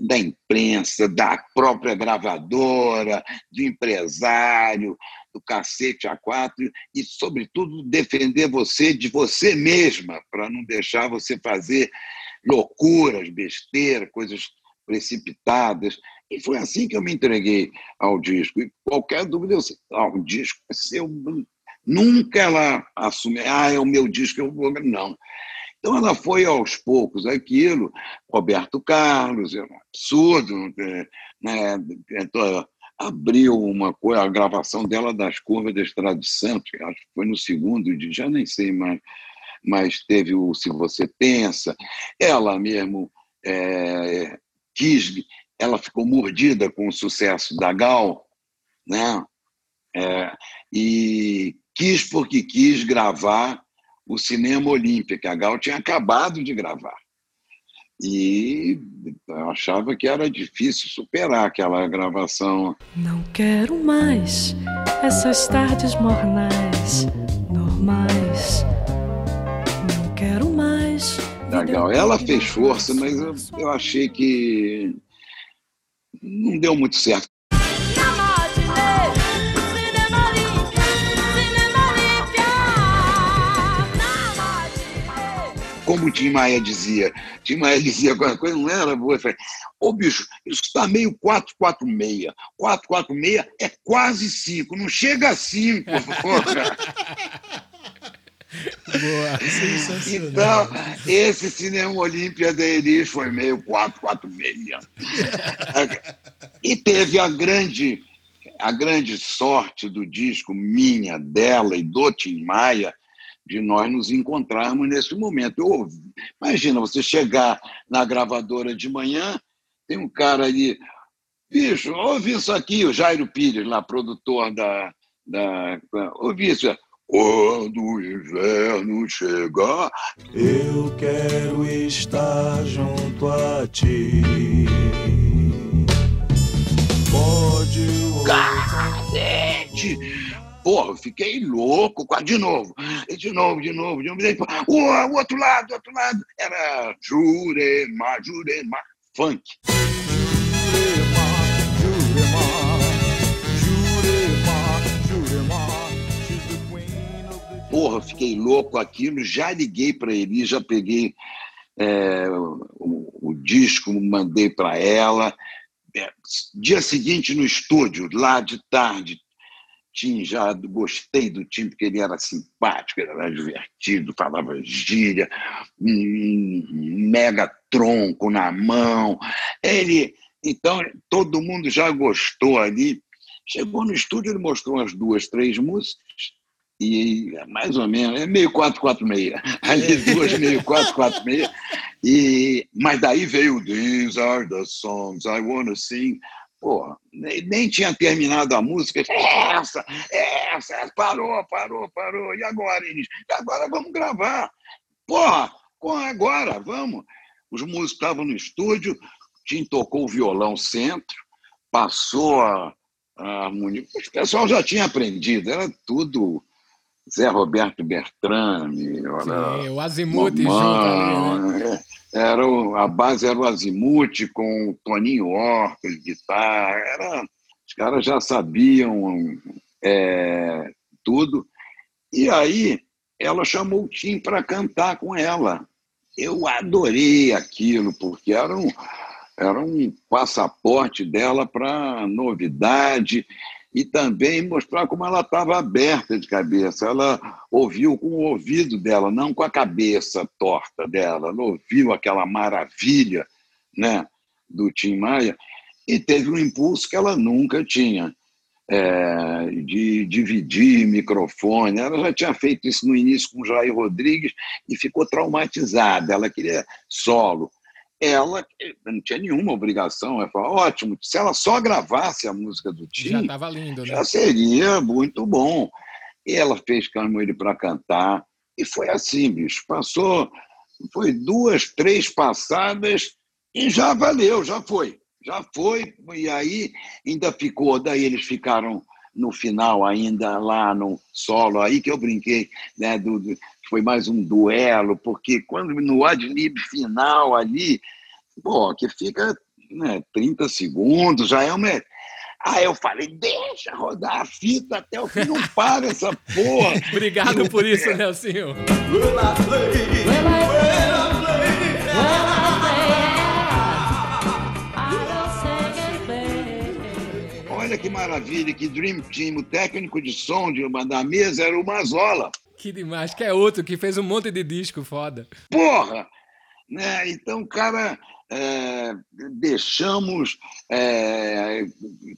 da imprensa, da própria gravadora, do empresário, do cacete a quatro, e, sobretudo, defender você de você mesma, para não deixar você fazer loucuras, besteiras, coisas precipitadas. E foi assim que eu me entreguei ao disco. E qualquer dúvida, eu sei, ah, o disco é seu. Nunca ela assume, ah, é o meu disco, eu vou. Não. Então ela foi aos poucos aquilo, Roberto Carlos, é um absurdo, né? Então, abriu uma coisa, a gravação dela das curvas da Estrada de Santos, acho que foi no segundo dia, já nem sei mais, mas teve o Se Você Pensa, ela mesmo é, quis ela ficou mordida com o sucesso da Gal, né? É, e quis porque quis gravar o Cinema Olímpico, a Gal tinha acabado de gravar. E eu achava que era difícil superar aquela gravação. Não quero mais essas tardes mornais, normais. Ela fez força, mas eu, eu achei que não deu muito certo. Como o Tim Maia dizia, Tim Maia dizia alguma coisa, não era boa. Eu falei, ô bicho, isso está meio 446. 446 é quase 5, não chega a 5, porra. Boa, Então, esse Cinema Olímpia da Elis foi meio 446. e teve a grande, a grande sorte do disco minha, dela e do Tim Maia, de nós nos encontrarmos nesse momento. Eu, imagina você chegar na gravadora de manhã, tem um cara ali, bicho, ouve isso aqui, o Jairo Pires, lá, produtor da. da ouvi isso. Quando o inverno chegar, eu quero estar junto a ti. Pode Cacete! Porra, fiquei louco, de novo, e de novo, de novo, de novo. O, outro lado, o outro lado, era Jurema, Jurema, funk. Porra, fiquei louco aquilo, já liguei para ele, já peguei é, o, o, disco, mandei para ela. É, dia seguinte no estúdio, lá de tarde, Tim já gostei do Tim porque ele era simpático, ele era divertido, falava gíria, um mega tronco na mão. Ele, então todo mundo já gostou ali. Chegou no estúdio, ele mostrou umas duas, três músicas e mais ou menos, é meio 446, ali é. duas meio 446, e, mas daí veio These are the songs I wanna sing, pô, nem, nem tinha terminado a música, essa, essa, parou, parou, parou, e agora, Inês? E agora vamos gravar, porra, agora, vamos. Os músicos estavam no estúdio, Tim tocou o violão centro, passou a, a harmonia, o pessoal já tinha aprendido, era tudo Zé Roberto Bertrame, Sim, o Azimuth junto ali, né? É, era o, a base era o Azimuth com o Toninho Orca de guitarra, era, os caras já sabiam é, tudo. E aí ela chamou o Tim para cantar com ela. Eu adorei aquilo, porque era um, era um passaporte dela para novidade e também mostrar como ela estava aberta de cabeça. Ela ouviu com o ouvido dela, não com a cabeça torta dela. Ela ouviu aquela maravilha né, do Tim Maia. e teve um impulso que ela nunca tinha. É, de dividir microfone. Ela já tinha feito isso no início com Jair Rodrigues e ficou traumatizada. Ela queria solo. Ela não tinha nenhuma obrigação. Ela falou, ótimo, se ela só gravasse a música do Tim, já, tava lindo, né? já seria muito bom. E ela fez Camo ele para cantar. E foi assim, bicho. Passou, foi duas, três passadas e já valeu, já foi já foi, e aí ainda ficou, daí eles ficaram no final ainda lá no solo, aí que eu brinquei, né, do, do foi mais um duelo, porque quando no adlib final ali, pô, que fica né, 30 segundos, já é uma... Aí eu falei, deixa rodar a fita até o fim, não para essa porra. Obrigado por isso, Nelsinho. Olha que maravilha, que Dream Team, o técnico de som de uma, da mesa era o Mazola. Que demais, que é outro que fez um monte de disco foda. Porra! Né? Então, cara, é, deixamos. É,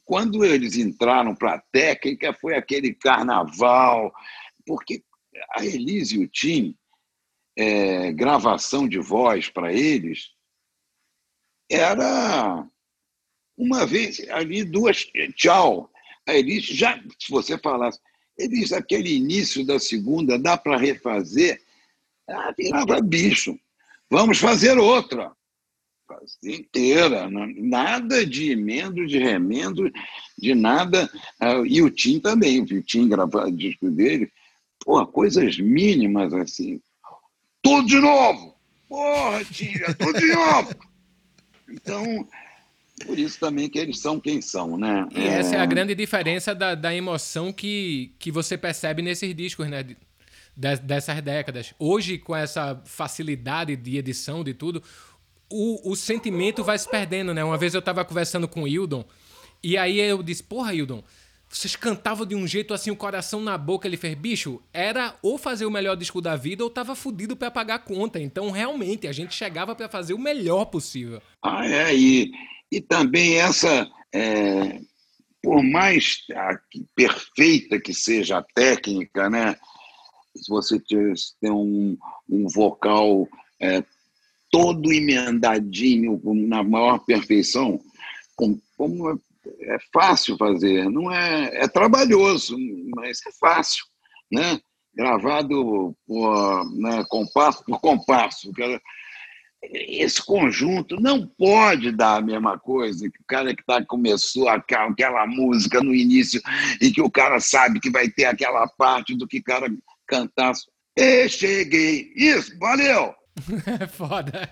quando eles entraram para a técnica, foi aquele carnaval, porque a Elise e o Tim, é, gravação de voz para eles, era uma vez ali, duas, tchau. Aí ele disse, já, se você falasse, ele disse, aquele início da segunda dá para refazer? Ah, virava bicho. Vamos fazer outra. Fazer inteira. Nada de emendo, de remendo, de nada. Ah, e o Tim também, o Tim gravava o disco dele. Porra, coisas mínimas assim. Tudo de novo! Porra, Tim, tudo de novo! Então, por isso também que eles são quem são, né? E é... essa é a grande diferença da, da emoção que, que você percebe nesses discos, né? dessas décadas. Hoje, com essa facilidade de edição, de tudo, o, o sentimento vai se perdendo, né? Uma vez eu tava conversando com o Hildon, e aí eu disse, porra, Hildon, vocês cantavam de um jeito assim, o coração na boca. Ele fez, bicho, era ou fazer o melhor disco da vida ou tava fudido para pagar a conta. Então, realmente, a gente chegava para fazer o melhor possível. Ah, é, e e também essa, é, por mais perfeita que seja a técnica, né? se você tem um, um vocal é, todo emendadinho, na maior perfeição, como, é, é fácil fazer, não é, é trabalhoso, mas é fácil, né? Gravado por né, compasso por compasso, esse conjunto não pode dar a mesma coisa que o cara que tá, começou aquela, aquela música no início e que o cara sabe que vai ter aquela parte do que o cara cantar. E cheguei. Isso, valeu! Foda.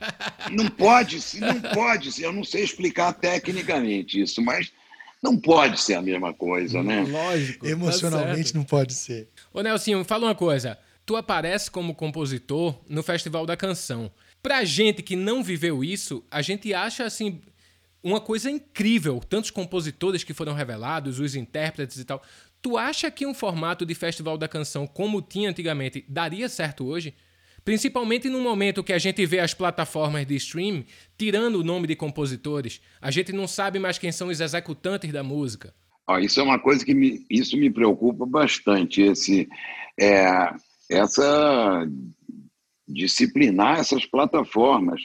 Não pode, não pode ser. Eu não sei explicar tecnicamente isso, mas não pode ser a mesma coisa, né? Lógico. Tá Emocionalmente tá não pode ser. Ô Nelsinho, fala uma coisa. Tu aparece como compositor no Festival da Canção. Pra gente que não viveu isso, a gente acha assim uma coisa incrível, tantos compositores que foram revelados, os intérpretes e tal. Tu acha que um formato de festival da canção como tinha antigamente daria certo hoje? Principalmente no momento que a gente vê as plataformas de stream tirando o nome de compositores, a gente não sabe mais quem são os executantes da música. Isso é uma coisa que me, isso me preocupa bastante, esse, é, essa disciplinar essas plataformas,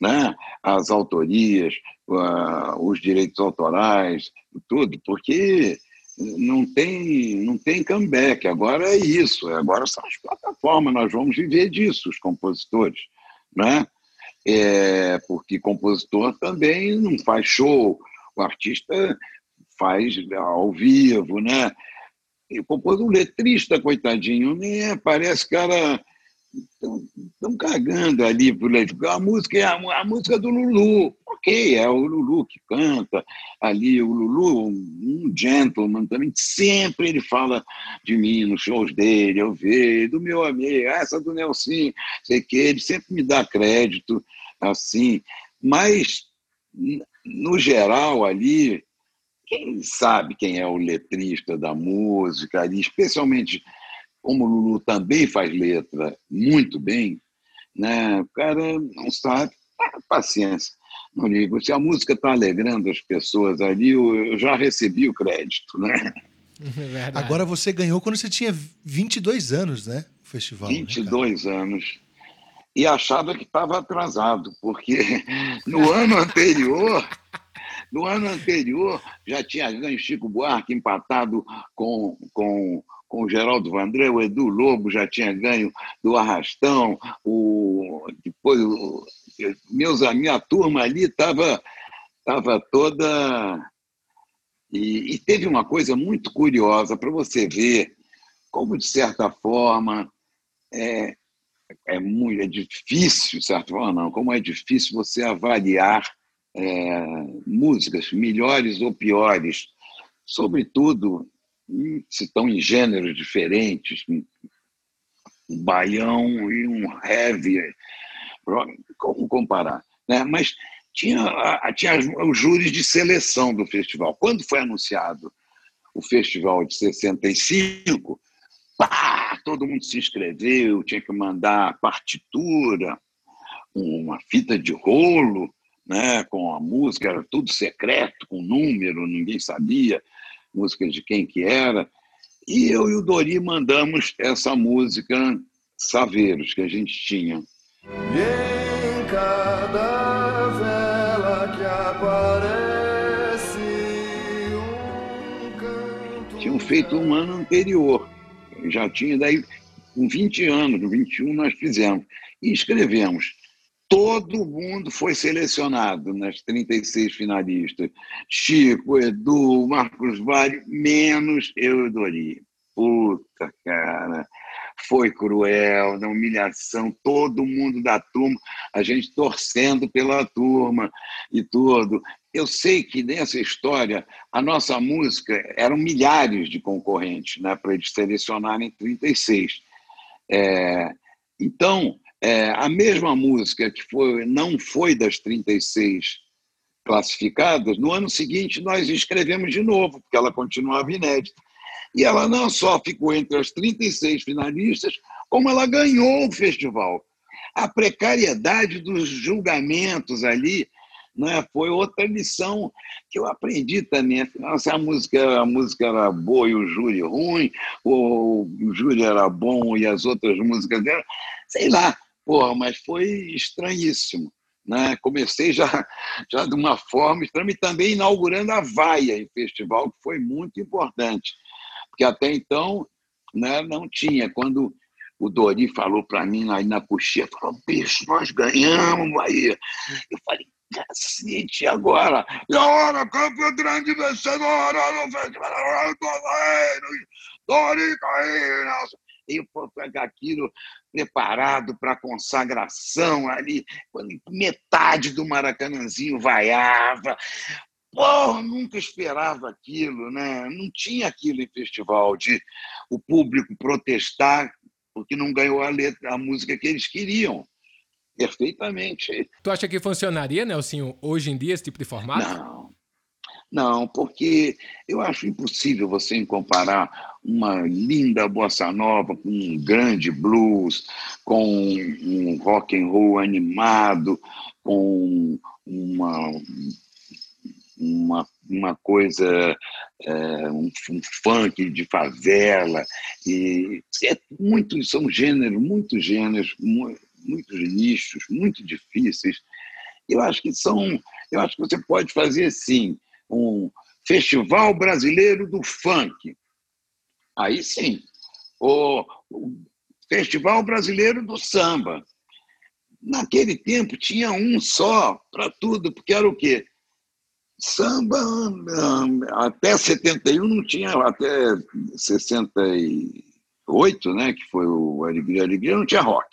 né? as autorias, uh, os direitos autorais, tudo, porque não tem, não tem comeback. Agora é isso, agora são as plataformas, nós vamos viver disso, os compositores. Né? É, porque compositor também não faz show, o artista faz ao vivo, né? E compositor, o letrista, coitadinho, nem é, parece cara estão cagando ali por A música é a, a, música do Lulu. Ok, é o Lulu que canta ali. O Lulu, um gentleman também, sempre ele fala de mim nos shows dele. Eu vejo, do meu amigo, essa do Nelson, sei que, ele sempre me dá crédito, assim. Mas, no geral, ali, quem sabe quem é o letrista da música ali, especialmente como o Lulu também faz letra muito bem, né? o cara não sabe, ah, paciência. Não ligo. Se a música está alegrando as pessoas ali, eu, já recebi o crédito, né? Verdade. Agora você ganhou quando você tinha 22 anos, né? O festival. 22 né, anos. E achava que estava atrasado, porque no ano anterior no ano anterior, já tinha ganho Chico Buarque empatado com, com, com o Geraldo Vandré, o Edu Lobo já tinha ganho do Arrastão, o, depois o, meus, a minha turma ali estava tava toda. E, e teve uma coisa muito curiosa para você ver como, de certa forma, é, é muito é difícil, forma, não, como é difícil você avaliar é, músicas, melhores ou piores, sobretudo se estão em gêneros diferentes, um baião e um heavy, como comparar? Né? Mas tinha, tinha os júris de seleção do festival. Quando foi anunciado o festival de 65, pá, todo mundo se inscreveu, tinha que mandar partitura, uma fita de rolo, né, com a música, era tudo secreto, com número, ninguém sabia música de quem que era. E eu e o Dori mandamos essa música Saveiros, que a gente tinha. E em cada vela que aparece um canto... Tinham feito um ano anterior. Já tinha, daí, com 20 anos, no 21 nós fizemos. E escrevemos todo mundo foi selecionado nas 36 finalistas. Chico, Edu, Marcos Vale, menos eu e Dori. Puta, cara. Foi cruel, na humilhação, todo mundo da turma, a gente torcendo pela turma e tudo. Eu sei que nessa história, a nossa música eram milhares de concorrentes, né, para eles selecionarem 36. É, então, é, a mesma música que foi, não foi das 36 classificadas, no ano seguinte nós escrevemos de novo, porque ela continuava inédita. E ela não só ficou entre as 36 finalistas, como ela ganhou o festival. A precariedade dos julgamentos ali né, foi outra lição que eu aprendi também. Se a música, a música era boa e o júri ruim, ou o júri era bom e as outras músicas eram, sei lá, Porra, mas foi estranhíssimo. Né? Comecei já, já de uma forma estranha e também inaugurando a Vaia em festival, que foi muito importante, porque até então né, não tinha. Quando o Dori falou para mim aí na coxinha, falou, bicho, nós ganhamos Bahia. Eu falei, cacete, agora? E agora, campeão grande vencedor do festival Dori Caína. E eu pegar aquilo preparado para a consagração ali, quando metade do Maracanãzinho vaiava. Porra, nunca esperava aquilo, né? Não tinha aquilo em festival de o público protestar porque não ganhou a letra, a música que eles queriam. Perfeitamente. Tu acha que funcionaria, Nelson, hoje em dia, esse tipo de formato? Não. Não, porque eu acho impossível você comparar uma linda bossa nova com um grande blues, com um rock and roll animado, com uma uma, uma coisa, é, um, um, funk de favela. E é muito, são gêneros, muitos gêneros, muitos nichos, muito difíceis. Eu acho que são. Eu acho que você pode fazer sim um Festival Brasileiro do Funk. Aí sim. O, Festival Brasileiro do Samba. Naquele tempo tinha um só para tudo, porque era o quê? Samba até 71 não tinha, até 68, né, que foi o Alegria Alegria, não tinha rock.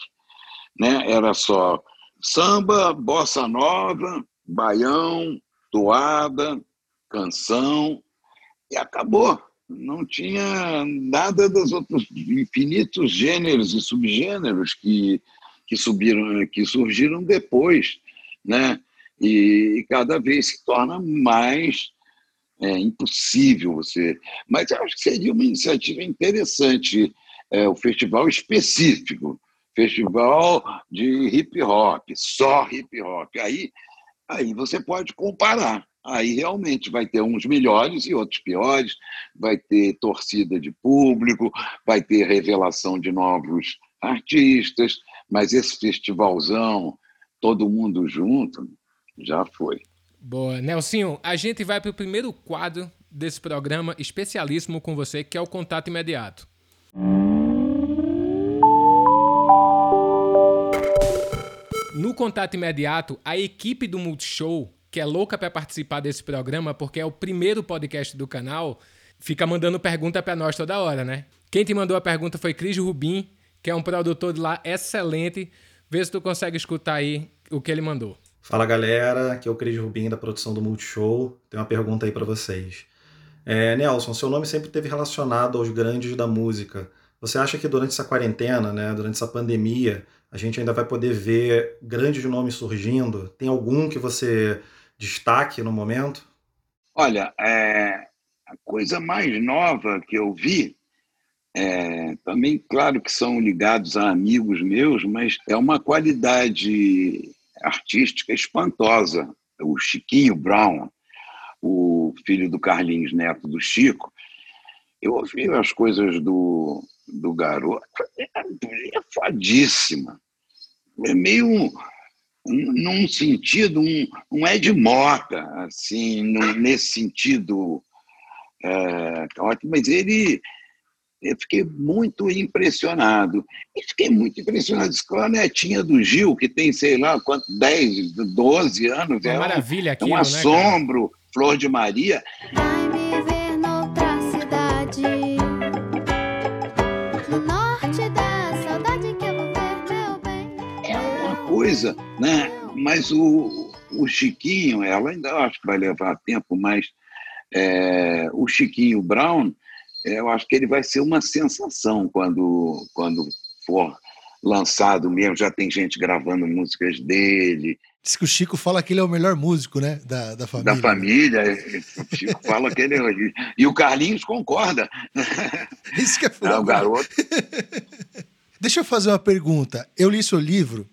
Né? Era só samba, bossa nova, baião, toada, canção, e acabou. Não tinha nada dos outros infinitos gêneros e subgêneros que, que, subiram, que surgiram depois, né? E, e cada vez se torna mais é, impossível você. Mas eu acho que seria uma iniciativa interessante, é, o festival específico, festival de hip hop, só hip hop. Aí aí você pode comparar. Aí realmente vai ter uns melhores e outros piores, vai ter torcida de público, vai ter revelação de novos artistas, mas esse festivalzão, todo mundo junto, já foi. Boa. Nelsinho, a gente vai para o primeiro quadro desse programa especialíssimo com você, que é o contato imediato. No contato imediato, a equipe do Multishow, que é louca para participar desse programa, porque é o primeiro podcast do canal, fica mandando pergunta para nós toda hora, né? Quem te mandou a pergunta foi Cris Rubim, que é um produtor de lá excelente. Vê se tu consegue escutar aí o que ele mandou. Fala galera, aqui é o Cris Rubim da produção do Multishow. Tem uma pergunta aí para vocês. É, Nelson, seu nome sempre teve relacionado aos grandes da música. Você acha que durante essa quarentena, né, durante essa pandemia, a gente ainda vai poder ver grandes nomes surgindo? Tem algum que você destaque no momento? Olha, é, a coisa mais nova que eu vi, é, também, claro que são ligados a amigos meus, mas é uma qualidade artística espantosa. O Chiquinho Brown, o filho do Carlinhos Neto do Chico, eu ouvi as coisas do, do garoto, é, é fadíssima. É meio num sentido, um, um Ed Mota, assim, no, nesse sentido é, ótimo, mas ele eu fiquei muito impressionado. E fiquei muito impressionado com a netinha do Gil, que tem, sei lá, quanto, 10, 12 anos. Uma é maravilha aqui. É um né, assombro, Flor de Maria. Coisa, né? Mas o, o Chiquinho, ela ainda acho que vai levar tempo, mas é, o Chiquinho Brown, é, eu acho que ele vai ser uma sensação quando, quando for lançado mesmo. Já tem gente gravando músicas dele, Diz que o Chico fala que ele é o melhor músico, né? Da, da família. da família. O Chico fala que ele é. E o Carlinhos concorda. Isso que é É, o garoto. Deixa eu fazer uma pergunta. Eu li seu livro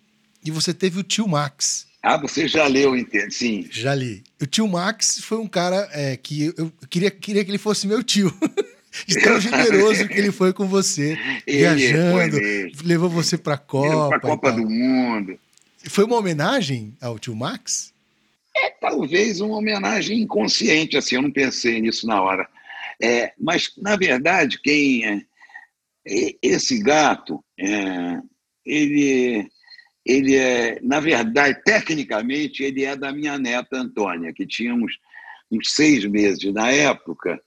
e você teve o tio Max. Ah, você já leu, entende? Sim. Já li. O tio Max foi um cara é, que eu queria, queria que ele fosse meu tio. De tão generoso que ele foi com você, Ele viajando, levou você pra Copa. Para a Copa do Mundo. Foi uma homenagem ao tio Max? É talvez uma homenagem inconsciente, assim, eu não pensei nisso na hora. É, mas, na verdade, quem é, esse gato, é, ele, ele é, na verdade, tecnicamente, ele é da minha neta Antônia, que tinha uns, uns seis meses na época,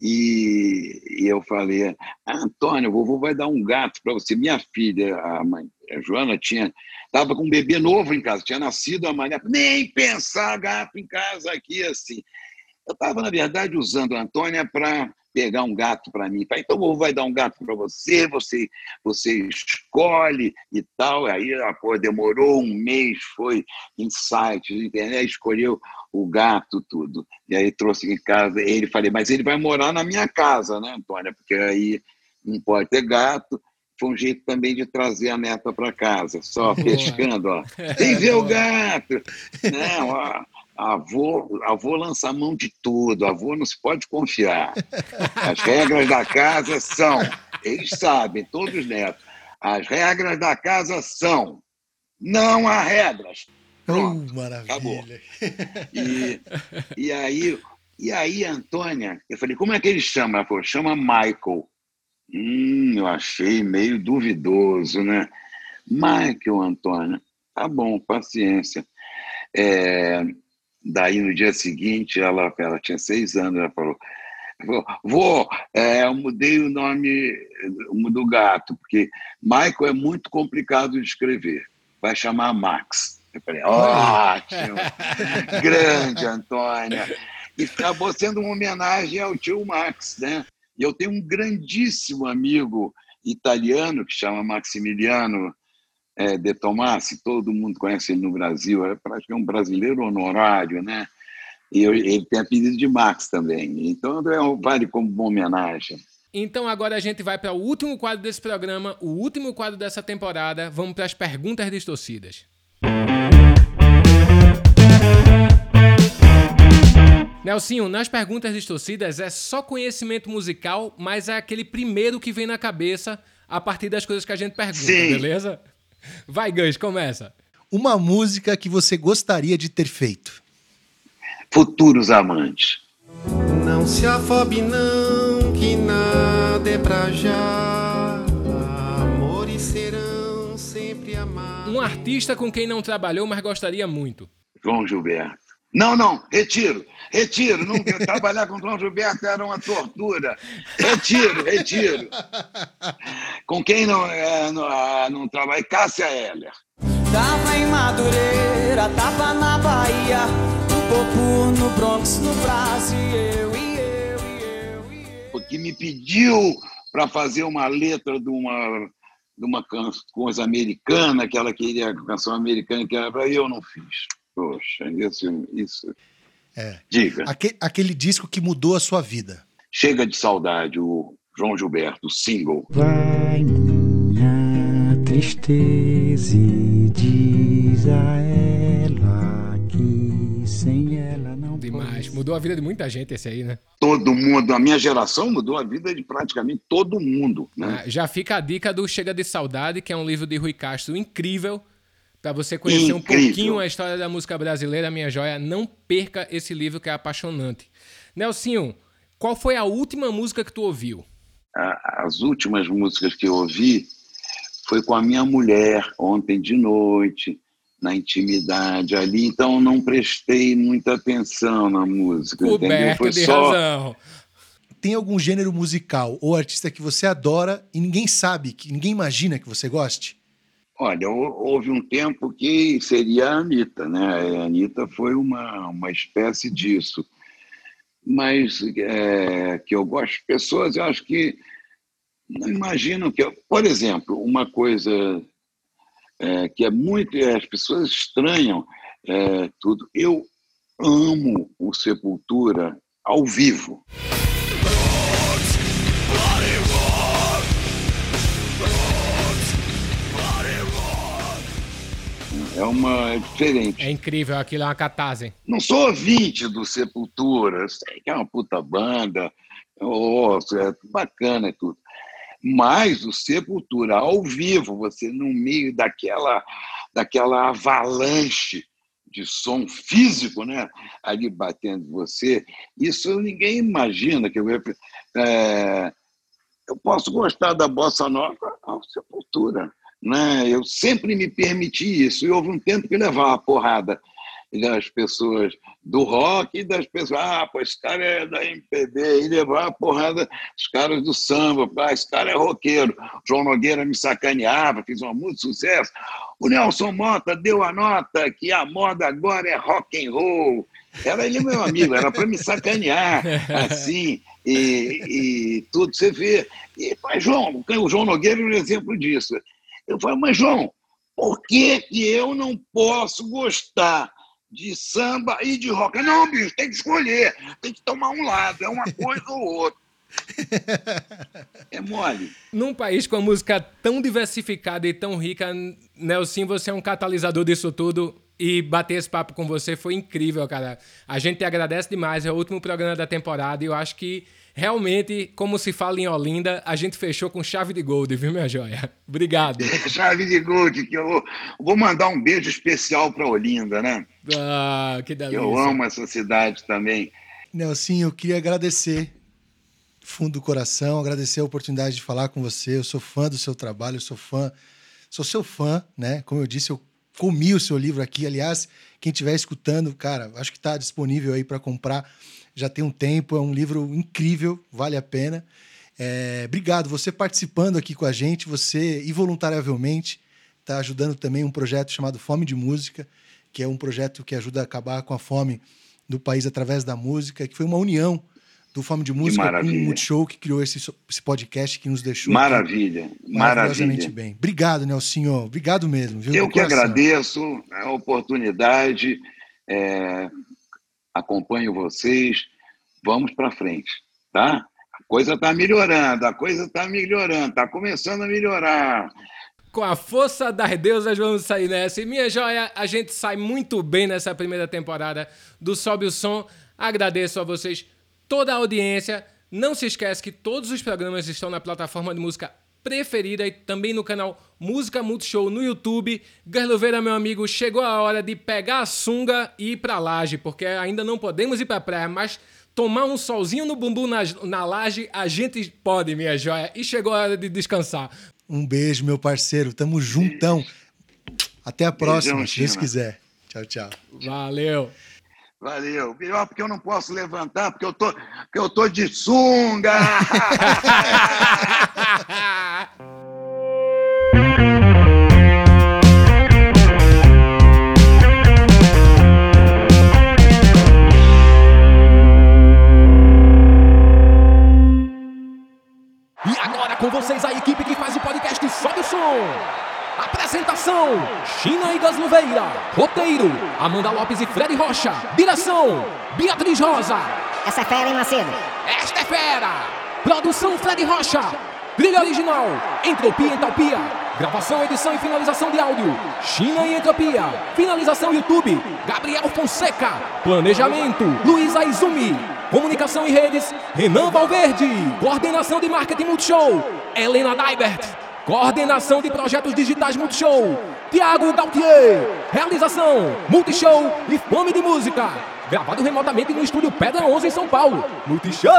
e, e eu falei, "Ah, Antônia, o vovô vai dar um gato para você. Minha filha, a, mãe, a Joana, tinha estava com um bebê novo em casa, tinha nascido a Maria, nem pensar gato em casa aqui assim. Eu estava, na verdade, usando a Antônia para pegar um gato para mim. Falei, então o vovô vai dar um gato para você, você você escolhe e tal. Aí a pô, demorou um mês, foi em sites, internet, escolheu o gato, tudo. E aí trouxe em casa ele, falei, mas ele vai morar na minha casa, né, Antônia? Porque aí não pode ter gato. Foi um jeito também de trazer a neta para casa, só pescando, ó. Vem ver o gato! Não, ó, avô, avô lança a mão de tudo, avô não se pode confiar. As regras da casa são, eles sabem, todos os netos, as regras da casa são, não há regras. Pronto, maravilha. E, e aí, e aí, Antônia, eu falei, como é que ele chama? Ela falou, chama Michael. Hum, eu achei meio duvidoso, né? Michael, Antônia, tá bom, paciência. É, daí, no dia seguinte, ela, ela tinha seis anos, ela falou, Vô, é, eu mudei o nome do gato, porque Michael é muito complicado de escrever. Vai chamar Max. Eu falei, ótimo, grande, Antônia. E acabou sendo uma homenagem ao tio Max, né? E eu tenho um grandíssimo amigo italiano que chama Maximiliano é, De Tomassi, todo mundo conhece ele no Brasil, é praticamente um brasileiro honorário, né? E eu- ele tem apelido de Max também. Então, é um- vale como uma homenagem. Então agora a gente vai para o último quadro desse programa, o último quadro dessa temporada. Vamos para as perguntas distorcidas. Nelsinho, nas perguntas distorcidas é só conhecimento musical, mas é aquele primeiro que vem na cabeça a partir das coisas que a gente pergunta, Sim. beleza? Vai, Gans, começa. Uma música que você gostaria de ter feito. Futuros amantes. Não se afobe não, que nada é pra já. Amores serão sempre amados. Um artista com quem não trabalhou, mas gostaria muito. João Gilberto. Não, não, retiro, retiro. Não, trabalhar com João Gilberto era uma tortura. Retiro, retiro. Com quem não, é, não, ah, não trabalha? Cássia Heller. Tava em Madureira, tava na Bahia, no Popu, no Bronx, no Brasil, eu e eu e eu e eu. que me pediu para fazer uma letra de uma, de uma coisa americana, que ela queria, canção americana, que era para eu não fiz. Poxa, isso. isso. É. Diga, Aque- aquele disco que mudou a sua vida. chega de saudade, o João Gilberto, single. Vai minha tristeza e diz a ela que sem ela não Demais. posso. Mudou a vida de muita gente esse aí, né? Todo mundo, a minha geração mudou a vida de praticamente todo mundo. Né? Ah, Já fica a dica do Chega de Saudade, que é um livro de Rui Castro incrível. Pra você conhecer um Incrível. pouquinho a história da música brasileira, minha joia, não perca esse livro que é apaixonante. Nelsinho, qual foi a última música que tu ouviu? As últimas músicas que eu ouvi foi com a minha mulher, ontem de noite, na intimidade ali, então não prestei muita atenção na música. Coberto Foi de só razão. Tem algum gênero musical ou artista que você adora e ninguém sabe, que ninguém imagina que você goste? Olha, hou- houve um tempo que seria a Anitta, né? A Anitta foi uma, uma espécie disso. Mas é, que eu gosto de pessoas, eu acho que não imaginam que. eu- Por exemplo, uma coisa é, que é muito. As pessoas estranham é, tudo. Eu amo o Sepultura ao vivo. É uma é diferente. É incrível, aquilo é uma catarse. Não sou ouvinte do Sepultura, sei que é uma puta banda, oh, é bacana e tudo. Mas o Sepultura ao vivo, você no meio daquela, daquela avalanche de som físico, né, ali batendo em você, isso ninguém imagina que eu, é, eu posso gostar da bossa nova ao Sepultura, né? Eu sempre me permiti isso. E houve um tempo que levava a porrada das pessoas do rock e das pessoas, ah, pô, esse cara é da MPB, e levar a porrada dos caras do samba, ah, esse cara é roqueiro. João Nogueira me sacaneava, fiz uma muito sucesso. O Nelson Mota deu a nota que a moda agora é rock and roll. Era ele meu amigo, era para me sacanear, assim, e, e tudo, você vê. E, mas, João, o João Nogueira é um exemplo disso. Eu falei, mas, João, por que, que eu não posso gostar de samba e de rock? Não, bicho, tem que escolher, tem que tomar um lado, é uma coisa ou outra. É mole. Num país com a música tão diversificada e tão rica, Nelson, você é um catalisador disso tudo. E bater esse papo com você foi incrível, cara. A gente te agradece demais. É o último programa da temporada e eu acho que realmente, como se fala em Olinda, a gente fechou com chave de gold, viu, minha joia? Obrigado. Chave de Gold, que eu vou mandar um beijo especial para Olinda, né? Ah, que delícia. eu amo essa cidade também. Nelson, eu queria agradecer fundo do coração, agradecer a oportunidade de falar com você. Eu sou fã do seu trabalho, eu sou fã, sou seu fã, né? Como eu disse, eu comi o seu livro aqui. Aliás, quem estiver escutando, cara, acho que está disponível aí para comprar. Já tem um tempo, é um livro incrível, vale a pena. É, obrigado, você participando aqui com a gente, você involuntariamente está ajudando também um projeto chamado Fome de Música, que é um projeto que ajuda a acabar com a fome do país através da música, que foi uma união do Fome de Música com o. Multishow que criou esse, esse podcast que nos deixou Maravilha, maravilhosamente maravilha. bem. Obrigado, Nelsinho. Obrigado mesmo. Viu? Eu que agradeço a oportunidade, é, acompanho vocês, vamos para frente, tá? A coisa está melhorando, a coisa está melhorando, está começando a melhorar. Com a força das deusas, vamos sair nessa. E minha joia, a gente sai muito bem nessa primeira temporada do Sobe o Som. Agradeço a vocês toda a audiência. Não se esquece que todos os programas estão na plataforma de música preferida e também no canal Música Multishow no YouTube. Garloveira, meu amigo, chegou a hora de pegar a sunga e ir pra laje, porque ainda não podemos ir pra praia, mas tomar um solzinho no bumbum na, na laje a gente pode, minha joia. E chegou a hora de descansar. Um beijo, meu parceiro. Tamo juntão. Até a próxima, Beijão, se Deus quiser. Tchau, tchau. Valeu. Valeu. Pior porque eu não posso levantar, porque eu tô, porque eu tô de sunga. com vocês a equipe que faz o podcast Sobe o Som. Apresentação: China e Gasluveira. Roteiro: Amanda Lopes e Fred Rocha. Direção: Beatriz Rosa. Essa é fera, hein, Macedo? Esta é fera. Produção Fred Rocha. Trilha original: Entropia e Entalpia. Gravação, edição e finalização de áudio: China e Entropia. Finalização YouTube: Gabriel Fonseca. Planejamento: Luísa Izumi. Comunicação e redes: Renan Valverde. Coordenação de marketing Multishow: Helena Daibert. Coordenação de projetos digitais Multishow: Tiago Gautier. Realização: Multishow e Fome de Música. Gravado remotamente no estúdio Pedra 11 em São Paulo. Multishow!